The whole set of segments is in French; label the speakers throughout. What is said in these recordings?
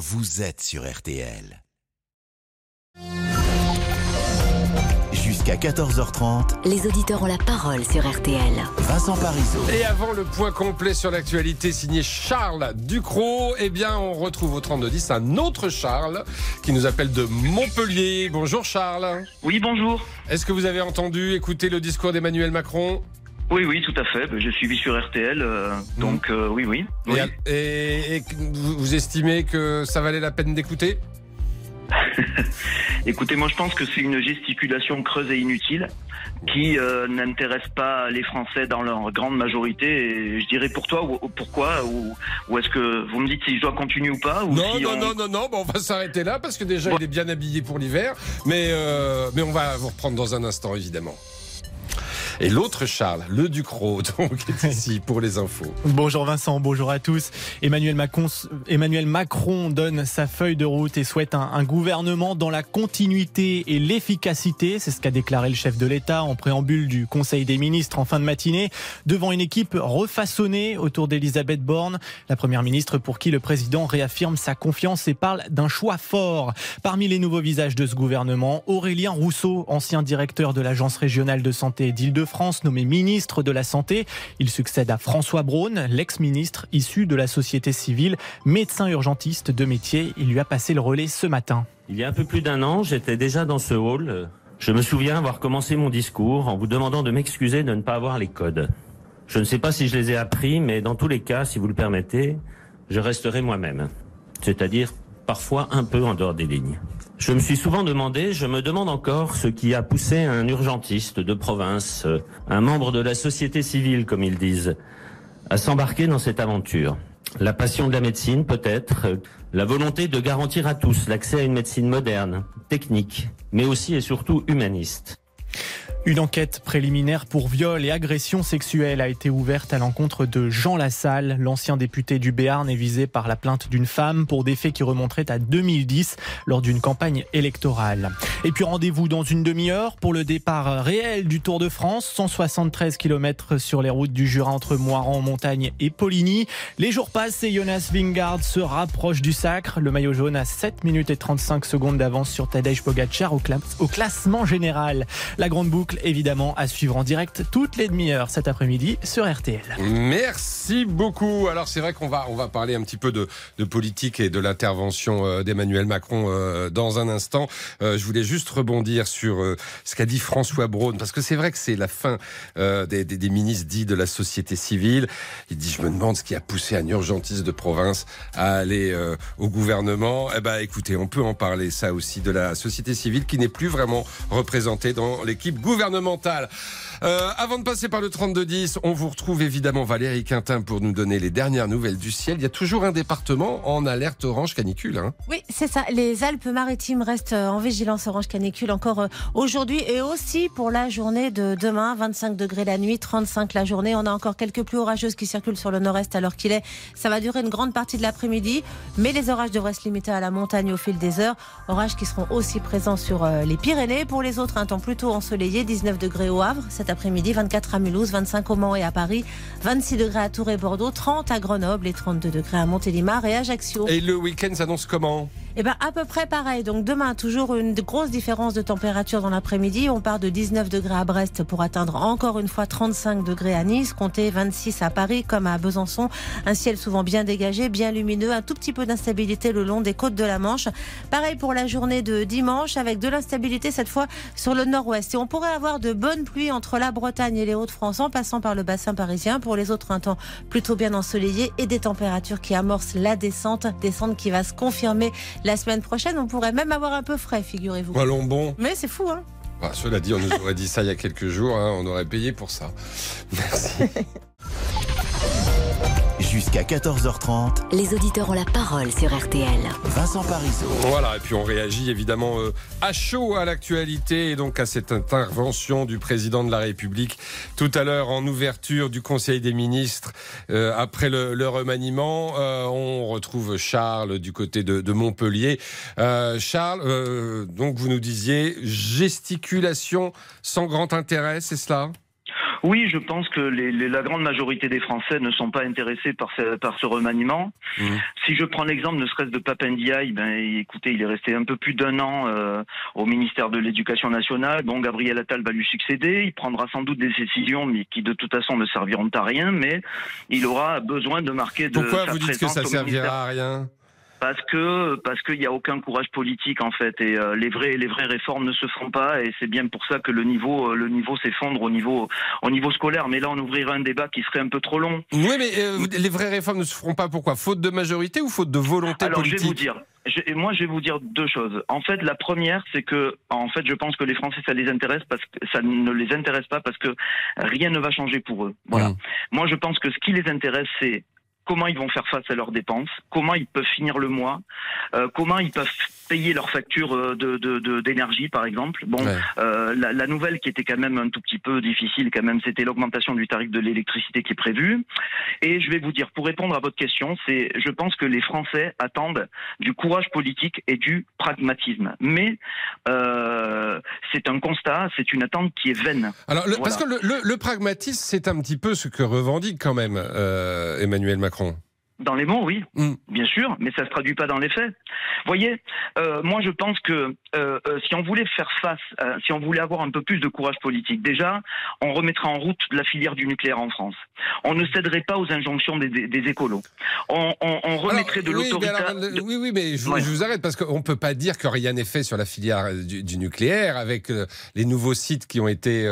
Speaker 1: vous êtes sur RTL. Jusqu'à 14h30,
Speaker 2: Les auditeurs ont la parole sur RTL.
Speaker 1: Vincent Parisot.
Speaker 3: Et avant le point complet sur l'actualité signé Charles Ducrot, eh bien, on retrouve au 3210 un autre Charles qui nous appelle de Montpellier. Bonjour Charles.
Speaker 4: Oui, bonjour.
Speaker 3: Est-ce que vous avez entendu écouter le discours d'Emmanuel Macron?
Speaker 4: Oui, oui, tout à fait. Ben, J'ai suivi sur RTL, euh, donc euh, oui, oui. oui.
Speaker 3: et, et- et vous, estimez que ça valait la peine d'écouter?
Speaker 4: Écoutez, moi je pense que c'est une gesticulation creuse et inutile qui euh, n'intéresse pas les Français dans leur grande majorité. Et je dirais pour toi, ou, ou pourquoi Ou, ou est-ce que vous me dites si je dois continuer ou pas ou
Speaker 3: Non,
Speaker 4: si
Speaker 3: non,
Speaker 4: on-
Speaker 3: non, non, non, bon, on va s'arrêter là parce que déjà il est bien habillé pour l'hiver, mais, euh, mais on va vous reprendre dans un instant évidemment. Et l'autre Charles, le Ducrot, donc, est ici pour les infos.
Speaker 5: Bonjour Vincent, bonjour à tous. Emmanuel Macron, donne sa feuille de route et souhaite un, un gouvernement dans la continuité et l'efficacité. C'est ce qu'a déclaré le chef de l'État en préambule du Conseil des ministres en fin de matinée devant une équipe refaçonnée autour d'Elisabeth Borne, la première ministre pour qui le président réaffirme sa confiance et parle d'un choix fort. Parmi les nouveaux visages de ce gouvernement, Aurélien Rousseau, ancien directeur de l'Agence régionale de santé d'Île-de-France, nommé ministre de la Santé. Il succède à François Braun, l'ex-ministre issu de la société civile, médecin urgentiste de métier. Il lui a passé le relais ce matin.
Speaker 6: Il y a un peu plus d'un an, j'étais déjà dans ce hall. Je me souviens avoir commencé mon discours en vous demandant de m'excuser de ne pas avoir les codes. Je ne sais pas si je les ai appris, mais dans tous les cas, si vous le permettez, je resterai moi-même. C'est-à-dire parfois un peu en dehors des lignes. Je me suis souvent demandé, je me demande encore ce qui a poussé un urgentiste de province, euh, un membre de la société civile comme ils disent, à s'embarquer dans cette aventure. La passion de la médecine peut-être, euh, la volonté de garantir à tous l'accès à une médecine moderne, technique, mais aussi et surtout humaniste.
Speaker 5: Une enquête préliminaire pour viol et agression sexuelle a été ouverte à l'encontre de Jean Lassalle. L'ancien député du Béarn est visé par la plainte d'une femme pour des faits qui remonteraient à 2010 lors d'une campagne électorale. Et puis rendez-vous dans une demi-heure pour le départ réel du Tour de France. 173 km sur les routes du Jura entre Moiran, Montagne et Poligny. Les jours passent et Jonas Vingard se rapproche du sacre. Le maillot jaune a 7 minutes et 35 secondes d'avance sur Tadej Pogacar au, au classement général. La grande boucle, évidemment, à suivre en direct toutes les demi-heures cet après-midi sur RTL.
Speaker 3: Merci beaucoup. Alors c'est vrai qu'on va on va parler un petit peu de, politique et de l'intervention euh, d'Emmanuel Macron euh, dans un instant. Euh, je voulais juste rebondir sur ce qu'a dit François Braun parce que c'est vrai que c'est la fin des, des, des ministres dits de la société civile. Il dit je me demande ce qui a poussé un urgentiste de province à aller au gouvernement. Eh ben écoutez, on peut en parler ça aussi de la société civile qui n'est plus vraiment représentée dans l'équipe gouvernementale gouvernementale. Euh, avant de passer par le 3210, on vous retrouve évidemment Valérie Quintin pour nous donner les dernières nouvelles du ciel. Il y a toujours un département en alerte orange canicule. Hein.
Speaker 7: Oui, c'est ça. Les Alpes-Maritimes restent euh, en vigilance orange canicule encore euh, aujourd'hui et aussi pour la journée de demain. 25 degrés la nuit, 35 la journée. On a encore quelques pluies orageuses qui circulent sur le nord-est l'heure qu'il est. Ça va durer une grande partie de l'après-midi, mais les orages devraient se limiter à la montagne au fil des heures. Orages qui seront aussi présents sur euh, les Pyrénées. Pour les autres, un temps plutôt ensoleillé. 19 degrés au Havre après-midi, 24 à Mulhouse, 25 au Mans et à Paris, 26 degrés à Tours et Bordeaux, 30 à Grenoble et 32 degrés à Montélimar et Ajaccio.
Speaker 3: Et le week-end s'annonce comment?
Speaker 7: Eh ben à peu près pareil. Donc demain, toujours une grosse différence de température dans l'après-midi. On part de 19 degrés à Brest pour atteindre encore une fois 35 degrés à Nice, compter 26 à Paris comme à Besançon. Un ciel souvent bien dégagé, bien lumineux, un tout petit peu d'instabilité le long des côtes de la Manche. Pareil pour la journée de dimanche avec de l'instabilité cette fois sur le nord-ouest. Et on pourrait avoir de bonnes pluies entre la Bretagne et les Hauts-de-France en passant par le bassin parisien. Pour les autres, un temps plutôt bien ensoleillé et des températures qui amorcent la descente, descente qui va se confirmer la semaine prochaine. On pourrait même avoir un peu frais, figurez-vous.
Speaker 3: Allons bon?
Speaker 7: Mais c'est fou, hein
Speaker 3: Ah, cela dit, on nous aurait dit ça il y a quelques jours. hein, on aurait payé pour ça. Merci.
Speaker 1: Jusqu'à 14h30,
Speaker 2: Les auditeurs ont la parole sur RTL.
Speaker 1: Vincent Parisot.
Speaker 3: Voilà, et puis on réagit évidemment euh, à chaud à l'actualité et donc à cette intervention du président de la République tout à l'heure en ouverture du Conseil des ministres euh, après le, le remaniement. Euh, on retrouve Charles du côté de, de Montpellier. Euh, Charles, euh, donc vous nous disiez gesticulation sans grand intérêt, c'est cela?
Speaker 4: Oui, je pense que les, les- la grande majorité des Français ne sont pas intéressés par ce, par ce remaniement.
Speaker 3: Mhm.
Speaker 4: Si je prends l'exemple ne serait-ce de Papendiaï, ben écoutez, il est resté un peu plus d'un an euh, au ministère de l'Éducation nationale. Bon, Gabriel Attal va lui succéder. Il prendra sans doute des décisions, mais qui de toute façon ne serviront à rien. Mais il aura besoin de marquer de
Speaker 3: Pourquoi
Speaker 4: sa
Speaker 3: vous dites que ça servira à rien?
Speaker 4: Parce que parce qu'il n'y a aucun courage politique en fait et euh, les vraies les vraies réformes ne se font pas et c'est bien pour ça que le niveau euh, le niveau s'effondre au niveau au niveau scolaire. Mais là on ouvrirait un débat qui serait un peu trop long.
Speaker 3: Oui, mais euh, les vraies réformes ne se feront pas pourquoi? Faute de majorité ou faute de volonté
Speaker 4: Alors je vais vous dire. je- et moi, je vais vous dire deux choses. En fait, la première, c'est que, en fait, je pense que les Français, ça les intéresse parce que ça ne les intéresse pas parce que rien ne va changer pour eux. Voilà.
Speaker 3: Mmh.
Speaker 4: Moi, je pense que ce qui les intéresse, c'est comment ils vont faire face à leurs dépenses, comment ils peuvent finir le mois, euh, comment ils peuvent payer leurs factures euh, de- d'énergie, par exemple. Bon,
Speaker 3: Ouais.
Speaker 4: euh, la, la nouvelle qui était quand même un tout petit peu difficile, quand même, c'était l'augmentation du tarif de l'électricité qui est prévue. Et je vais vous dire, pour répondre à votre question, c'est, je pense que les Français attendent du courage politique et du pragmatisme. Mais euh, c'est un constat, c'est une attente qui est vaine.
Speaker 3: Alors, le-
Speaker 4: Voilà.
Speaker 3: parce que le, le- le pragmatisme, c'est un petit peu ce que revendique quand même euh, Emmanuel Macron.
Speaker 4: Dans les mots, oui,
Speaker 3: Mm.
Speaker 4: bien sûr, mais ça se traduit pas dans les faits. Voyez, euh, moi je pense que euh, euh, si on voulait faire face, si on voulait avoir un peu plus de courage politique, déjà, on remettrait en route la filière du nucléaire en France. On ne céderait pas aux injonctions des, des- des écolos. On, on- on remettrait
Speaker 3: Alors,
Speaker 4: de
Speaker 3: oui,
Speaker 4: l'autorité.
Speaker 3: le- oui, oui, mais je,
Speaker 4: Ouais.
Speaker 3: je vous arrête parce qu'on ne peut pas dire que rien n'est fait sur la filière du, du nucléaire avec les nouveaux sites qui ont été,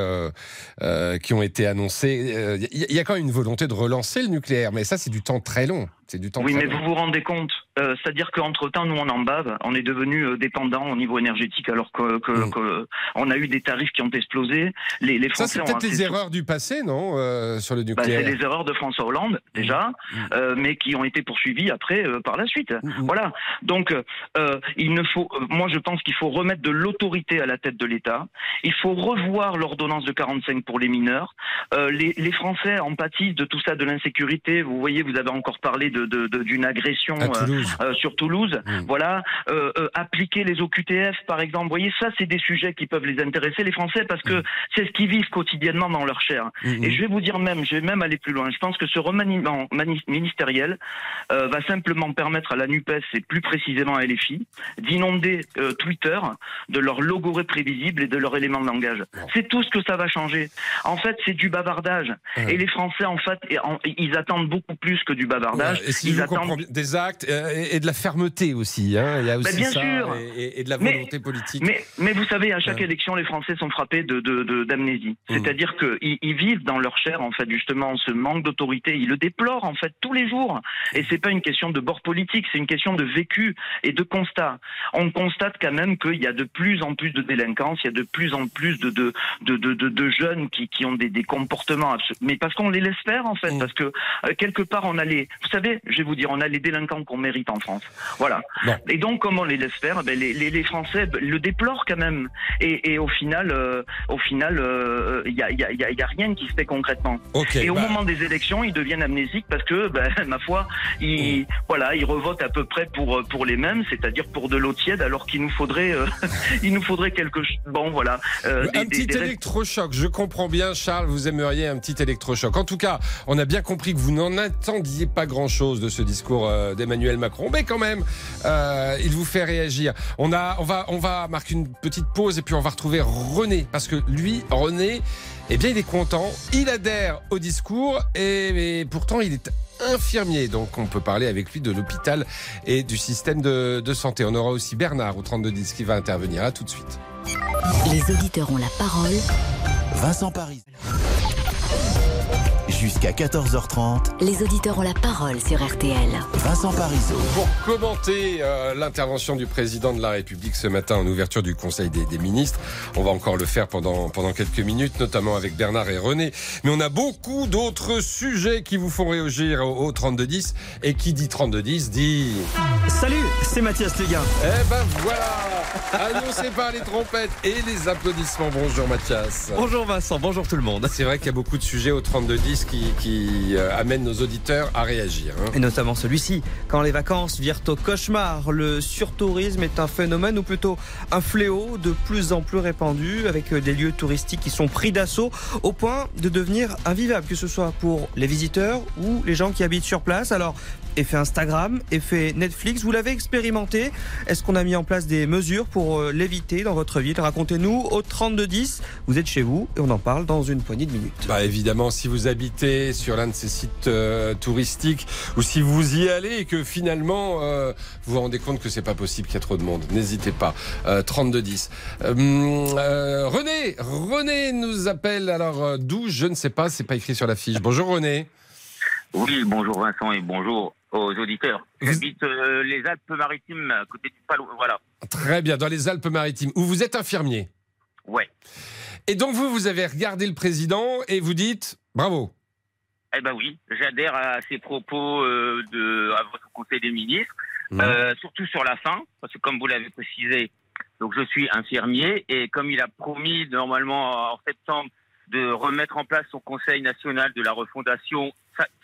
Speaker 3: qui ont été annoncés. Il y, il y a quand même une volonté de relancer le nucléaire, mais ça, c'est du temps très long. C'est du temps
Speaker 4: Oui, mais vous vous rendez compte, euh, c'est-à-dire qu'entre temps, nous on en bave, on est devenu euh, dépendant au niveau énergétique, alors que, que- que on a eu des tarifs qui ont explosé. Les, les
Speaker 3: Ça,
Speaker 4: Français
Speaker 3: c'est
Speaker 4: ont
Speaker 3: peut-être les erreurs du passé, non, euh, sur le
Speaker 4: Bah, c'est
Speaker 3: nucléaire
Speaker 4: les erreurs de François Hollande déjà,
Speaker 3: Mm.
Speaker 4: euh, mais qui ont été poursuivies après euh, par la suite. Voilà. Donc, euh, il ne faut. euh, moi, je pense qu'il faut remettre de l'autorité à la tête de l'État. Il faut revoir l'ordonnance de 45 pour les mineurs. Euh, les, les Français en pâtissent de tout ça, de l'insécurité. Vous voyez, vous avez encore parlé de de- de- d'une agression.
Speaker 3: À Toulouse.
Speaker 4: Euh, sur Toulouse,
Speaker 3: Mm.
Speaker 4: voilà, euh, euh, appliquer les OQTF par exemple. Vous voyez, ça c'est des sujets qui peuvent les intéresser les Français parce que c'est ce qu'ils vivent quotidiennement dans leur chair.
Speaker 3: Mm, mm.
Speaker 4: Et je vais vous dire même, je vais même aller plus loin. Je pense que ce remaniement mani- ministériel euh, va simplement permettre à la Nupes et plus précisément à LFI d'inonder euh, Twitter de leur logo prévisible et de leur élément de langage. C'est tout ce que ça va changer. En fait, c'est du bavardage. Et les Français, en fait, ils attendent beaucoup plus que du bavardage.
Speaker 3: Ouais, et si
Speaker 4: ils attendent
Speaker 3: des actes euh, et, et de la fermeté aussi. Hein. Il y a aussi
Speaker 4: bien
Speaker 3: ça
Speaker 4: sûr.
Speaker 3: Et, de la
Speaker 4: Mais-
Speaker 3: volonté politique.
Speaker 4: Mais, mais vous savez, à chaque
Speaker 3: Ouais.
Speaker 4: élection, les Français sont frappés de de- de- d'amnésie.
Speaker 3: Mmh.
Speaker 4: C'est-à-dire qu'ils ils vivent dans leur chair, en fait, justement, ce manque d'autorité. Ils le déplorent, en fait, tous les jours. Et c'est pas une question de bord politique, c'est une question de vécu et de constat. On constate quand même qu'il y a de plus en plus de délinquance, il y a de plus en plus de de de, de, jeunes qui, qui ont des, des comportements abs- mais parce qu'on les laisse faire en fait,
Speaker 3: Mmh.
Speaker 4: parce que euh, quelque part on a les, vous savez, je vais vous dire, on a les délinquants qu'on mérite en France. Voilà. Et donc, comme on les laisse faire, ben, les, les, les Français ben, le déplorent quand même. Et, et au final, euh, au final, euh, il y, a, il y, a, y a- il y a rien qui se fait concrètement. Et au
Speaker 3: bah,
Speaker 4: moment des élections, ils deviennent amnésiques parce que, ben, ma foi, ils, voilà, ils revotent à peu près pour pour les mêmes, c'est-à-dire pour de l'eau tiède, alors qu'il nous faudrait, euh, il nous faudrait quelque chose. Bon, voilà. euh,
Speaker 3: un
Speaker 4: des-
Speaker 3: petit
Speaker 4: des-
Speaker 3: électrochoc, je comprends bien, Charles, vous aimeriez un petit électrochoc. En tout cas, on a bien compris que vous n'en attendiez pas grand-chose de ce discours euh, d'Emmanuel Macron, mais quand même, euh, il vous fait réagir. On, a, on, va, on va marquer une petite pause et puis on va retrouver René, parce que lui, René, eh bien, il est content, il adhère au discours, et, et pourtant, il est infirmier, donc on peut parler avec lui de l'hôpital et du système de, de santé. On aura aussi Bernard au 3210 qui va intervenir. À tout de suite.
Speaker 2: Les auditeurs ont la parole.
Speaker 1: Vincent Paris. Jusqu'à 14h30,
Speaker 2: Les auditeurs ont la parole sur RTL.
Speaker 1: Vincent Parisot.
Speaker 3: Pour commenter euh, l'intervention du président de la République ce matin en ouverture du Conseil des, des ministres, on va encore le faire pendant, pendant quelques minutes, notamment avec Bernard et René. Mais on a beaucoup d'autres sujets qui vous font réagir au, au 3210. Et qui dit 3210 dit...
Speaker 8: Salut, c'est Mathias Léguin.
Speaker 3: Eh ben voilà Annoncé par les trompettes et les applaudissements. Bonjour Mathias.
Speaker 8: Bonjour Vincent, bonjour tout le monde.
Speaker 3: C'est vrai qu'il y a beaucoup de sujets au 3210 qui, euh, amène nos auditeurs à réagir. hein.
Speaker 8: Et notamment celui-ci. Quand les vacances virent au cauchemar, le surtourisme est un phénomène ou plutôt un fléau de plus en plus répandu avec des lieux touristiques qui sont pris d'assaut au point de devenir invivables, que ce soit pour les visiteurs ou les gens qui habitent sur place. Alors, effet Instagram, effet Netflix, vous l'avez expérimenté Est-ce qu'on a mis en place des mesures pour euh, l'éviter dans votre ville? Racontez-nous au 3210. Vous êtes chez vous et on en parle dans une poignée de minutes.
Speaker 3: Bah évidemment, si vous habitez sur l'un de ces sites euh, touristiques ou si vous y allez et que finalement euh, vous vous rendez compte que c'est pas possible qu'il y a trop de monde, n'hésitez pas. Euh, 3210. Euh, euh, René, René nous appelle. Alors euh, d'où? Je ne sais pas, c'est pas écrit sur la fiche. Bonjour René.
Speaker 9: Oui, bonjour Vincent et bonjour aux auditeurs. J'habite euh, les Alpes-Maritimes, à côté du Palo. Voilà.
Speaker 3: Très bien, dans les Alpes-Maritimes, où vous êtes infirmier.
Speaker 9: Ouais.
Speaker 3: Et donc vous, vous avez regardé le président et vous dites bravo.
Speaker 9: Eh ben oui, j'adhère à ces propos euh, de à votre Conseil des ministres,
Speaker 3: Mhm.
Speaker 9: euh, surtout sur la fin, parce que comme vous l'avez précisé, donc je suis infirmier et comme il a promis normalement en septembre de remettre en place son Conseil national de la refondation,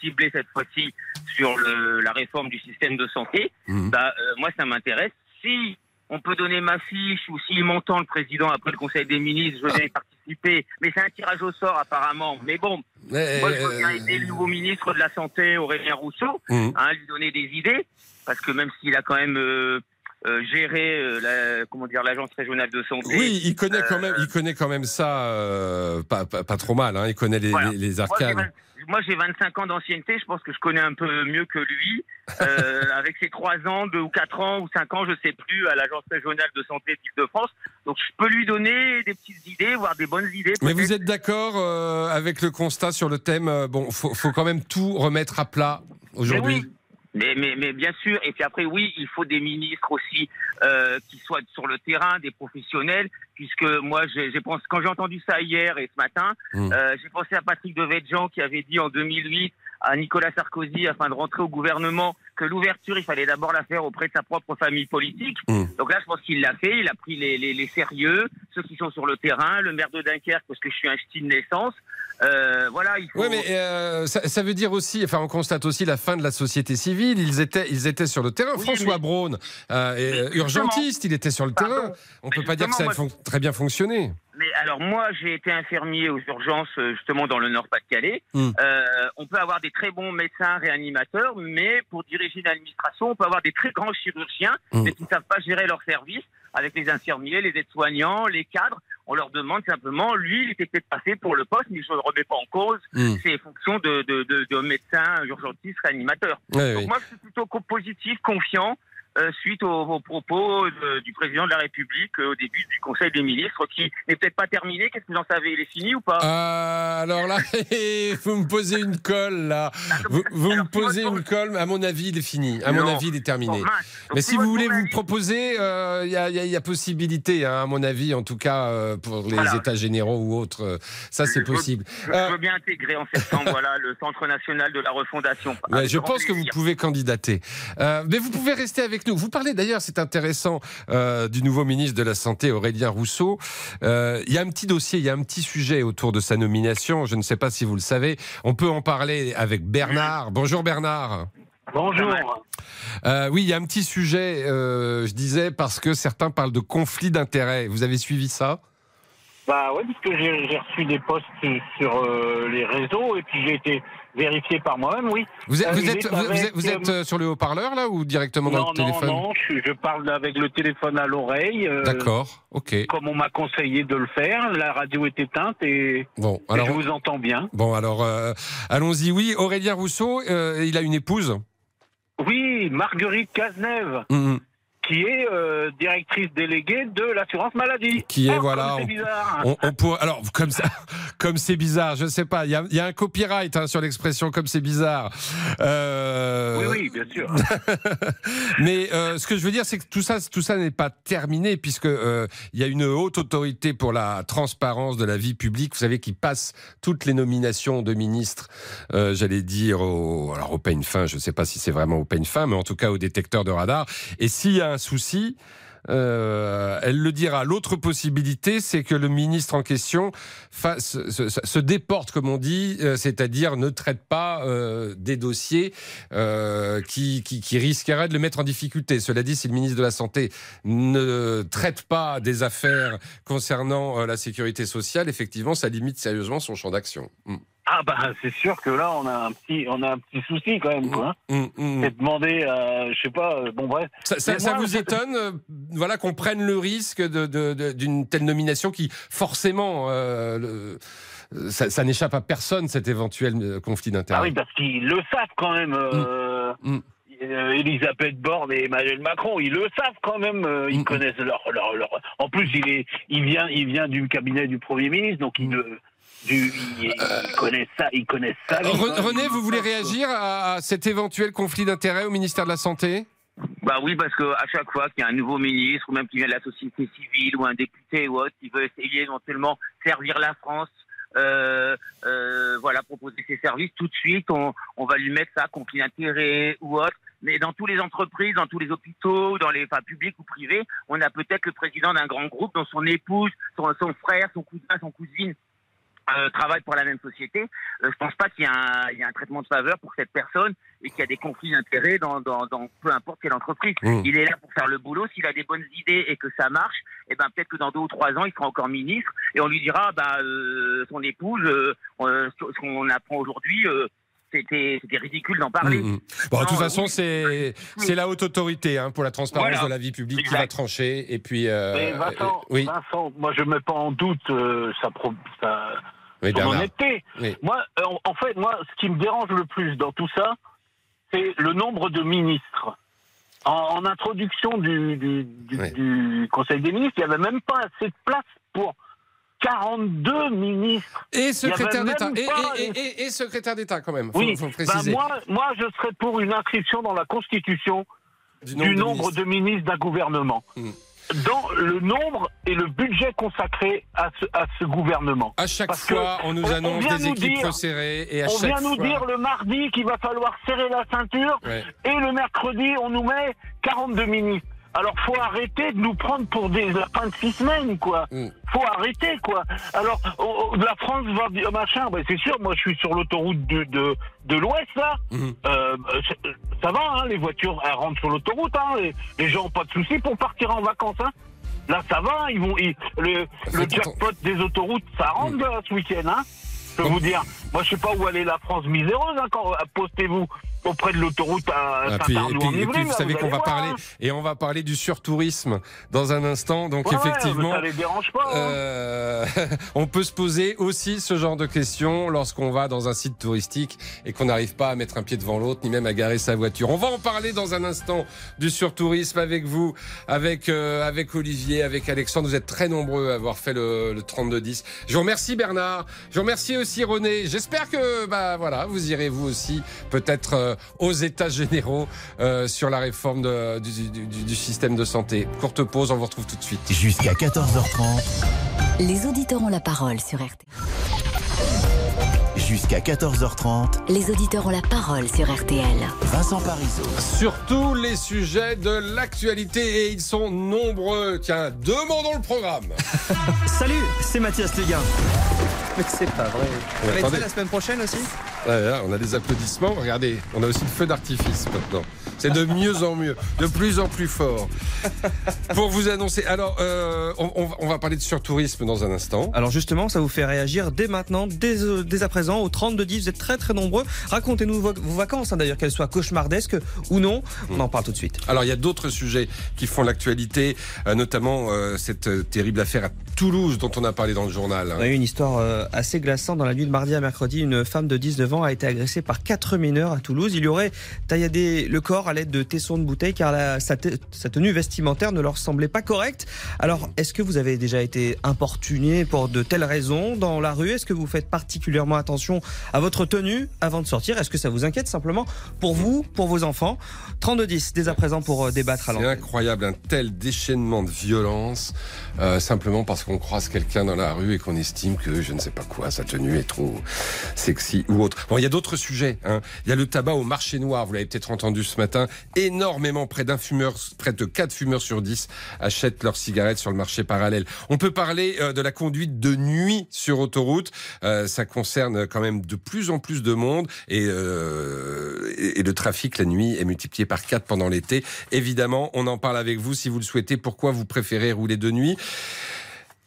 Speaker 9: ciblé cette fois-ci sur le- la réforme du système de santé,
Speaker 3: Mhm.
Speaker 9: bah, euh, moi ça m'intéresse. Si on peut donner ma fiche ou s'il m'entend le président après le Conseil des ministres, je vais y participer. Mais c'est un tirage au sort apparemment. Mais bon, moi, je veux bien
Speaker 3: euh,
Speaker 9: aider le nouveau ministre de la Santé, Aurélien Rousseau,
Speaker 3: Mhm.
Speaker 9: hein, lui donner des idées, parce que même s'il a quand même euh, euh, géré euh, la, comment dire l'agence régionale de santé.
Speaker 3: Oui, il connaît quand
Speaker 9: Euh,
Speaker 3: même, il connaît quand même ça, pas, pas, pas trop mal. Hein, il connaît les,
Speaker 9: Voilà.
Speaker 3: les- arcanes.
Speaker 9: Moi, j'ai 25 ans d'ancienneté. Je pense que je connais un peu mieux que lui. Euh, avec ses 3 ans, 2 ou 4 ans ou 5 ans, je sais plus, à l'Agence régionale de santé d'Île-de-France. Donc, je peux lui donner des petites idées, voire des bonnes idées.
Speaker 3: Mais vous êtes d'accord euh, avec le constat sur le thème euh, Bon, faut, faut quand même tout remettre à plat aujourd'hui.
Speaker 9: Oui. Mais, mais, mais bien sûr, et puis après, oui, il faut des ministres aussi euh, qui soient sur le terrain, des professionnels, puisque moi, j'ai pensé, quand j'ai entendu ça hier et ce matin,
Speaker 3: Mm.
Speaker 9: euh, j'ai pensé à Patrick Devedjian qui avait dit en 2008 à Nicolas Sarkozy, afin de rentrer au gouvernement, que l'ouverture, il fallait d'abord la faire auprès de sa propre famille politique.
Speaker 3: Mm.
Speaker 9: Donc là, je pense qu'il l'a fait, il a pris les, les, les sérieux, ceux qui sont sur le terrain, le maire de Dunkerque, parce que je suis un ch'ti de naissance. Euh, voilà, il faut...
Speaker 3: Oui, mais euh, ça, ça veut dire aussi, enfin, on constate aussi la fin de la société civile. Ils étaient, ils étaient sur le terrain.
Speaker 9: Oui,
Speaker 3: François
Speaker 9: mais-
Speaker 3: Braun, euh, urgentiste, il était sur le
Speaker 9: Pardon.
Speaker 3: terrain. On peut
Speaker 9: Mais
Speaker 3: pas dire que ça a très bien fonctionné.
Speaker 9: Mais alors moi, j'ai été infirmier aux urgences justement dans le Nord-Pas-de-Calais.
Speaker 3: Mm.
Speaker 9: Euh, on peut avoir des très bons médecins réanimateurs, mais pour diriger une administration, on peut avoir des très grands chirurgiens,
Speaker 3: Mm.
Speaker 9: mais qui ne savent pas gérer leur service avec les infirmiers, les aides-soignants, les cadres. On leur demande simplement, lui, il était peut-être passé pour le poste, mais je ne remets pas en cause
Speaker 3: Mm.
Speaker 9: ses fonctions de, de, de, de médecin, urgentiste, réanimateur.
Speaker 3: Ouais,
Speaker 9: Donc
Speaker 3: oui.
Speaker 9: moi, je suis plutôt positif, confiant, euh, suite aux, aux propos de- du président de la République euh, au début du Conseil des ministres, qui n'est peut-être pas terminé. Qu'est-ce que vous en savez? Il est fini ou pas?
Speaker 3: Euh, alors là, vous me posez une colle là. Vous, vous me
Speaker 9: Alors,
Speaker 3: posez une colle. À mon avis, il est fini. À mon avis, il est terminé.
Speaker 9: Bon, mince. Donc,
Speaker 3: Mais si vous voulez vous
Speaker 9: journaliste-
Speaker 3: proposer, euh, il y, a, y y possibilité, hein, à mon avis, en tout cas pour les. États généraux ou autres. ça, c'est
Speaker 9: Je
Speaker 3: possible.
Speaker 9: Je
Speaker 3: Euh,
Speaker 9: veux bien intégrer en septembre voilà, le Centre national de la refondation.
Speaker 3: Ouais, je pense que vous pouvez candidater. Mais vous pouvez rester avec nous. Vous parlez d'ailleurs, c'est intéressant, euh, du nouveau ministre de la Santé, Aurélien Rousseau. Euh, Il y a un petit dossier, il y a un petit sujet autour de sa nomination. Je ne sais pas si vous le savez. On peut en parler avec Bernard. Bonjour Bernard.
Speaker 10: Bonjour.
Speaker 3: Euh, oui, il y a un petit sujet, euh, je disais, parce que certains parlent de conflit d'intérêts. Vous avez suivi ça?
Speaker 10: Bah oui, parce que j'ai j'ai reçu des posts sur euh, les réseaux et puis j'ai été vérifié par moi-même, oui.
Speaker 3: Vous êtes, vous
Speaker 10: il
Speaker 3: êtes,
Speaker 10: est
Speaker 3: vous, vous
Speaker 10: avec,
Speaker 3: êtes, vous êtes,
Speaker 10: euh,
Speaker 3: sur le haut-parleur là ou directement dans
Speaker 10: non,
Speaker 3: le
Speaker 10: non,
Speaker 3: téléphone
Speaker 10: non, je, je parle avec le téléphone à l'oreille. euh,
Speaker 3: D'accord, ok.
Speaker 10: Comme on m'a conseillé de le faire, la radio est éteinte et,
Speaker 3: Bon,
Speaker 10: et je vous entends bien.
Speaker 3: Bon, alors, euh, allons-y. Oui, Aurélien Rousseau, euh, il a une épouse.
Speaker 10: Oui, Marguerite Cazeneuve,
Speaker 3: Mhm.
Speaker 10: Qui est euh, directrice déléguée de l'assurance maladie.
Speaker 3: Qui est,
Speaker 10: Oh,
Speaker 3: voilà,
Speaker 10: comme C'est
Speaker 3: on-
Speaker 10: bizarre.
Speaker 3: On, on pourrait- alors, comme ça, comme c'est bizarre, je sais pas. Il y a, il y a un copyright hein, sur l'expression comme c'est bizarre. Euh,
Speaker 10: Oui, oui, bien sûr.
Speaker 3: Mais euh, ce que je veux dire, c'est que tout ça, tout ça n'est pas terminé puisque euh, il y a une haute autorité pour la transparence de la vie publique. Vous savez qui passe toutes les nominations de ministres. J'allais dire au, alors au peigne fin. Je ne sais pas si c'est vraiment au peigne fin, mais en tout cas au détecteur de radar. Et s'il y a un souci. Euh, elle le dira. L'autre possibilité, c'est que le ministre en question se, déporte, comme on dit, euh, c'est-à-dire ne traite pas euh, des dossiers qui, risqueraient de le mettre en difficulté. Cela dit, si le ministre de la Santé ne traite pas des affaires concernant la sécurité sociale, effectivement, ça limite sérieusement son champ d'action. Mm.
Speaker 10: Ah bah c'est sûr que là on a un petit on a un petit souci quand même quoi. hein.
Speaker 3: Mm, mm.
Speaker 10: C'est demander à je sais pas euh, bon bref.
Speaker 3: Ça, ça- vous étonne, euh, voilà, qu'on prenne le risque de- de- de- d'une telle nomination qui, forcément, euh, le- ça, ça n'échappe à personne cet éventuel euh, conflit d'intérêts?
Speaker 10: Ah oui parce qu'ils le savent quand même. Euh,
Speaker 3: Mm.
Speaker 10: euh, Elisabeth Borne et Emmanuel Macron, ils le savent quand même. euh, ils connaissent leur, leur, leur- En plus, il est, il vient, il vient du cabinet du Premier ministre, donc il, ne- du, il, il connaît ça.
Speaker 3: Euh, René, vous voulez réagir à, cet éventuel conflit d'intérêts au ministère de la Santé?
Speaker 9: Bah oui, parce que à chaque fois qu'il y a un nouveau ministre, ou même qui vient de la société civile, ou un député ou autre, qui veut essayer éventuellement servir la France, euh, euh, voilà, proposer ses services, tout de suite, on, on va lui mettre ça, conflit d'intérêt ou autre. Mais dans toutes les entreprises, dans tous les hôpitaux, dans les enfin, publics ou privés, on a peut-être le président d'un grand groupe dont son épouse, son, son frère, son cousin, son cousine euh, travaillent pour la même société. Euh, je pense pas qu'il y, y a un traitement de faveur pour cette personne et qu'il y a des conflits d'intérêts dans, dans, dans peu importe quelle entreprise.
Speaker 3: Mmh.
Speaker 9: Il est là pour faire le boulot. S'il a des bonnes idées et que ça marche, eh ben peut-être que dans deux ou trois ans, il sera encore ministre et on lui dira, bah euh, son épouse, euh, euh, ce qu'on apprend aujourd'hui. euh, c'était ridicule d'en parler.
Speaker 3: Mm, mm. Bon, de toute façon, c'est c'est la haute autorité hein, pour la transparence
Speaker 9: Voilà.
Speaker 3: de la vie publique qui va trancher. Et puis, euh,
Speaker 10: Vincent,
Speaker 3: euh, oui,
Speaker 10: Vincent, moi je mets pas en doute euh, sa, pro- sa,
Speaker 3: oui,
Speaker 10: son
Speaker 3: Bernard.
Speaker 10: honnêteté.
Speaker 3: Oui.
Speaker 10: Moi, euh, en, en fait, moi, ce qui me dérange le plus dans tout ça, c'est le nombre de ministres. En, en introduction du, du, du-
Speaker 3: Oui.
Speaker 10: du Conseil des ministres, il n'y avait même pas assez de place pour 42 ministres.
Speaker 3: Et secrétaire d'État. Et, et- et- et secrétaire d'État, quand même. Faut,
Speaker 10: Oui,
Speaker 3: faut préciser.
Speaker 10: moi, moi, je serais pour une inscription dans la Constitution du nombre,
Speaker 3: de
Speaker 10: de, ministres d'un gouvernement.
Speaker 3: Mm.
Speaker 10: Dans le nombre et le budget consacré à ce, à ce gouvernement.
Speaker 3: À chaque
Speaker 10: Parce
Speaker 3: fois, on nous
Speaker 10: on- on
Speaker 3: annonce des
Speaker 10: nous
Speaker 3: équipes
Speaker 10: dire-
Speaker 3: resserrées et à
Speaker 10: On
Speaker 3: chaque
Speaker 10: vient nous
Speaker 3: fois.
Speaker 10: dire le mardi qu'il va falloir serrer la ceinture
Speaker 3: Ouais.
Speaker 10: et le mercredi, on nous met 42 ministres. Alors, faut arrêter de nous prendre pour des lapins de six semaines, quoi.
Speaker 3: Mm.
Speaker 10: Faut arrêter, quoi. Alors, oh, oh, la France va dire machin. Ben, c'est sûr, moi, je suis sur l'autoroute de, de, de l'Ouest, là.
Speaker 3: Mhm.
Speaker 10: Euh, c'est- ça va, hein, les voitures, elles rentrent sur l'autoroute, hein. Les, les gens ont pas de soucis pour partir en vacances, hein. Là, ça va, ils vont, ils- le, le jackpot des autoroutes, ça rentre là, ce week-end, hein. Je peux vous dire, moi je sais pas où aller la France miséreuse hein, quand euh, postez-vous auprès de l'autoroute à
Speaker 3: Ah, puis, et puis- et puis, vous savez qu'on va
Speaker 10: voir,
Speaker 3: parler
Speaker 10: hein.
Speaker 3: et on va parler du surtourisme dans un instant. Donc
Speaker 10: Ouais, ouais,
Speaker 3: effectivement,
Speaker 10: mais ça les dérange pas. hein.
Speaker 3: euh, on peut se poser aussi ce genre de questions lorsqu'on va dans un site touristique et qu'on n'arrive pas à mettre un pied devant l'autre ni même à garer sa voiture. On va en parler dans un instant du surtourisme avec vous, avec euh, avec Olivier, avec Alexandre. Vous êtes très nombreux à avoir fait le, le 32-10. Je vous remercie Bernard. Je vous remercie aussi René. J'espère que bah voilà, vous irez vous aussi peut-être euh, aux États généraux euh, sur la réforme de- du, du- système de santé. Courte pause, on vous retrouve tout de suite.
Speaker 1: Jusqu'à 14h30.
Speaker 2: Les auditeurs ont la parole sur RTL.
Speaker 1: Jusqu'à 14h30.
Speaker 2: Les auditeurs ont la parole sur RTL.
Speaker 1: Vincent Parisot.
Speaker 3: Sur tous les sujets de l'actualité et ils sont nombreux. Tiens, demandons le programme.
Speaker 8: Salut, c'est Mathias Léguin. Mais c'est pas vrai. Ça va être la semaine prochaine aussi
Speaker 3: Ouais, là, on a des applaudissements. Regardez, on a aussi le feu d'artifice maintenant. C'est de mieux en mieux, de plus en plus fort. Pour vous annoncer, alors, euh, on, on va- on parler de surtourisme dans un instant.
Speaker 8: Alors justement, ça vous fait réagir dès maintenant, dès, euh, dès à présent, au 3210. Vous êtes très très nombreux. Racontez-nous vos, vos vacances, hein, d'ailleurs, qu'elles soient cauchemardesques ou non. On en parle tout de suite.
Speaker 3: Alors, il y a d'autres sujets qui font l'actualité, euh, notamment euh, cette euh, terrible affaire à Toulouse dont on a parlé dans le journal. hein.
Speaker 8: On a eu une histoire euh, assez glaçante dans la nuit de mardi à mercredi. Une femme de 19 ans a été agressée par quatre mineurs à Toulouse. Il y aurait tailladé le corps à l'aide de tessons de bouteille car la- sa, te- sa tenue vestimentaire ne leur semblait pas correcte. Alors, est-ce que vous avez déjà été importuné pour de telles raisons dans la rue? Est-ce que vous faites particulièrement attention à votre tenue avant de sortir Est-ce que ça vous inquiète simplement pour vous, pour vos enfants? 32-10 dès à présent pour euh, débattre à
Speaker 3: C'est
Speaker 8: l'antenne.
Speaker 3: incroyable, un tel déchaînement de violence, euh, simplement parce qu'on croise quelqu'un dans la rue et qu'on estime que je ne sais pas quoi, sa tenue est trop sexy ou autre. Bon, il y a d'autres sujets. Hein. Il y a le tabac au marché noir, vous l'avez peut-être entendu ce matin. matin. Énormément, près d'un fumeur, près de 4 fumeurs sur 10 achètent leurs cigarettes sur le marché parallèle. On peut parler euh, de la conduite de nuit sur autoroute. Euh, ça concerne quand même de plus en plus de monde et, euh, et, le trafic la nuit est multiplié par 4 pendant l'été. Évidemment, on en parle avec vous si vous le souhaitez. Pourquoi vous préférez rouler de nuit?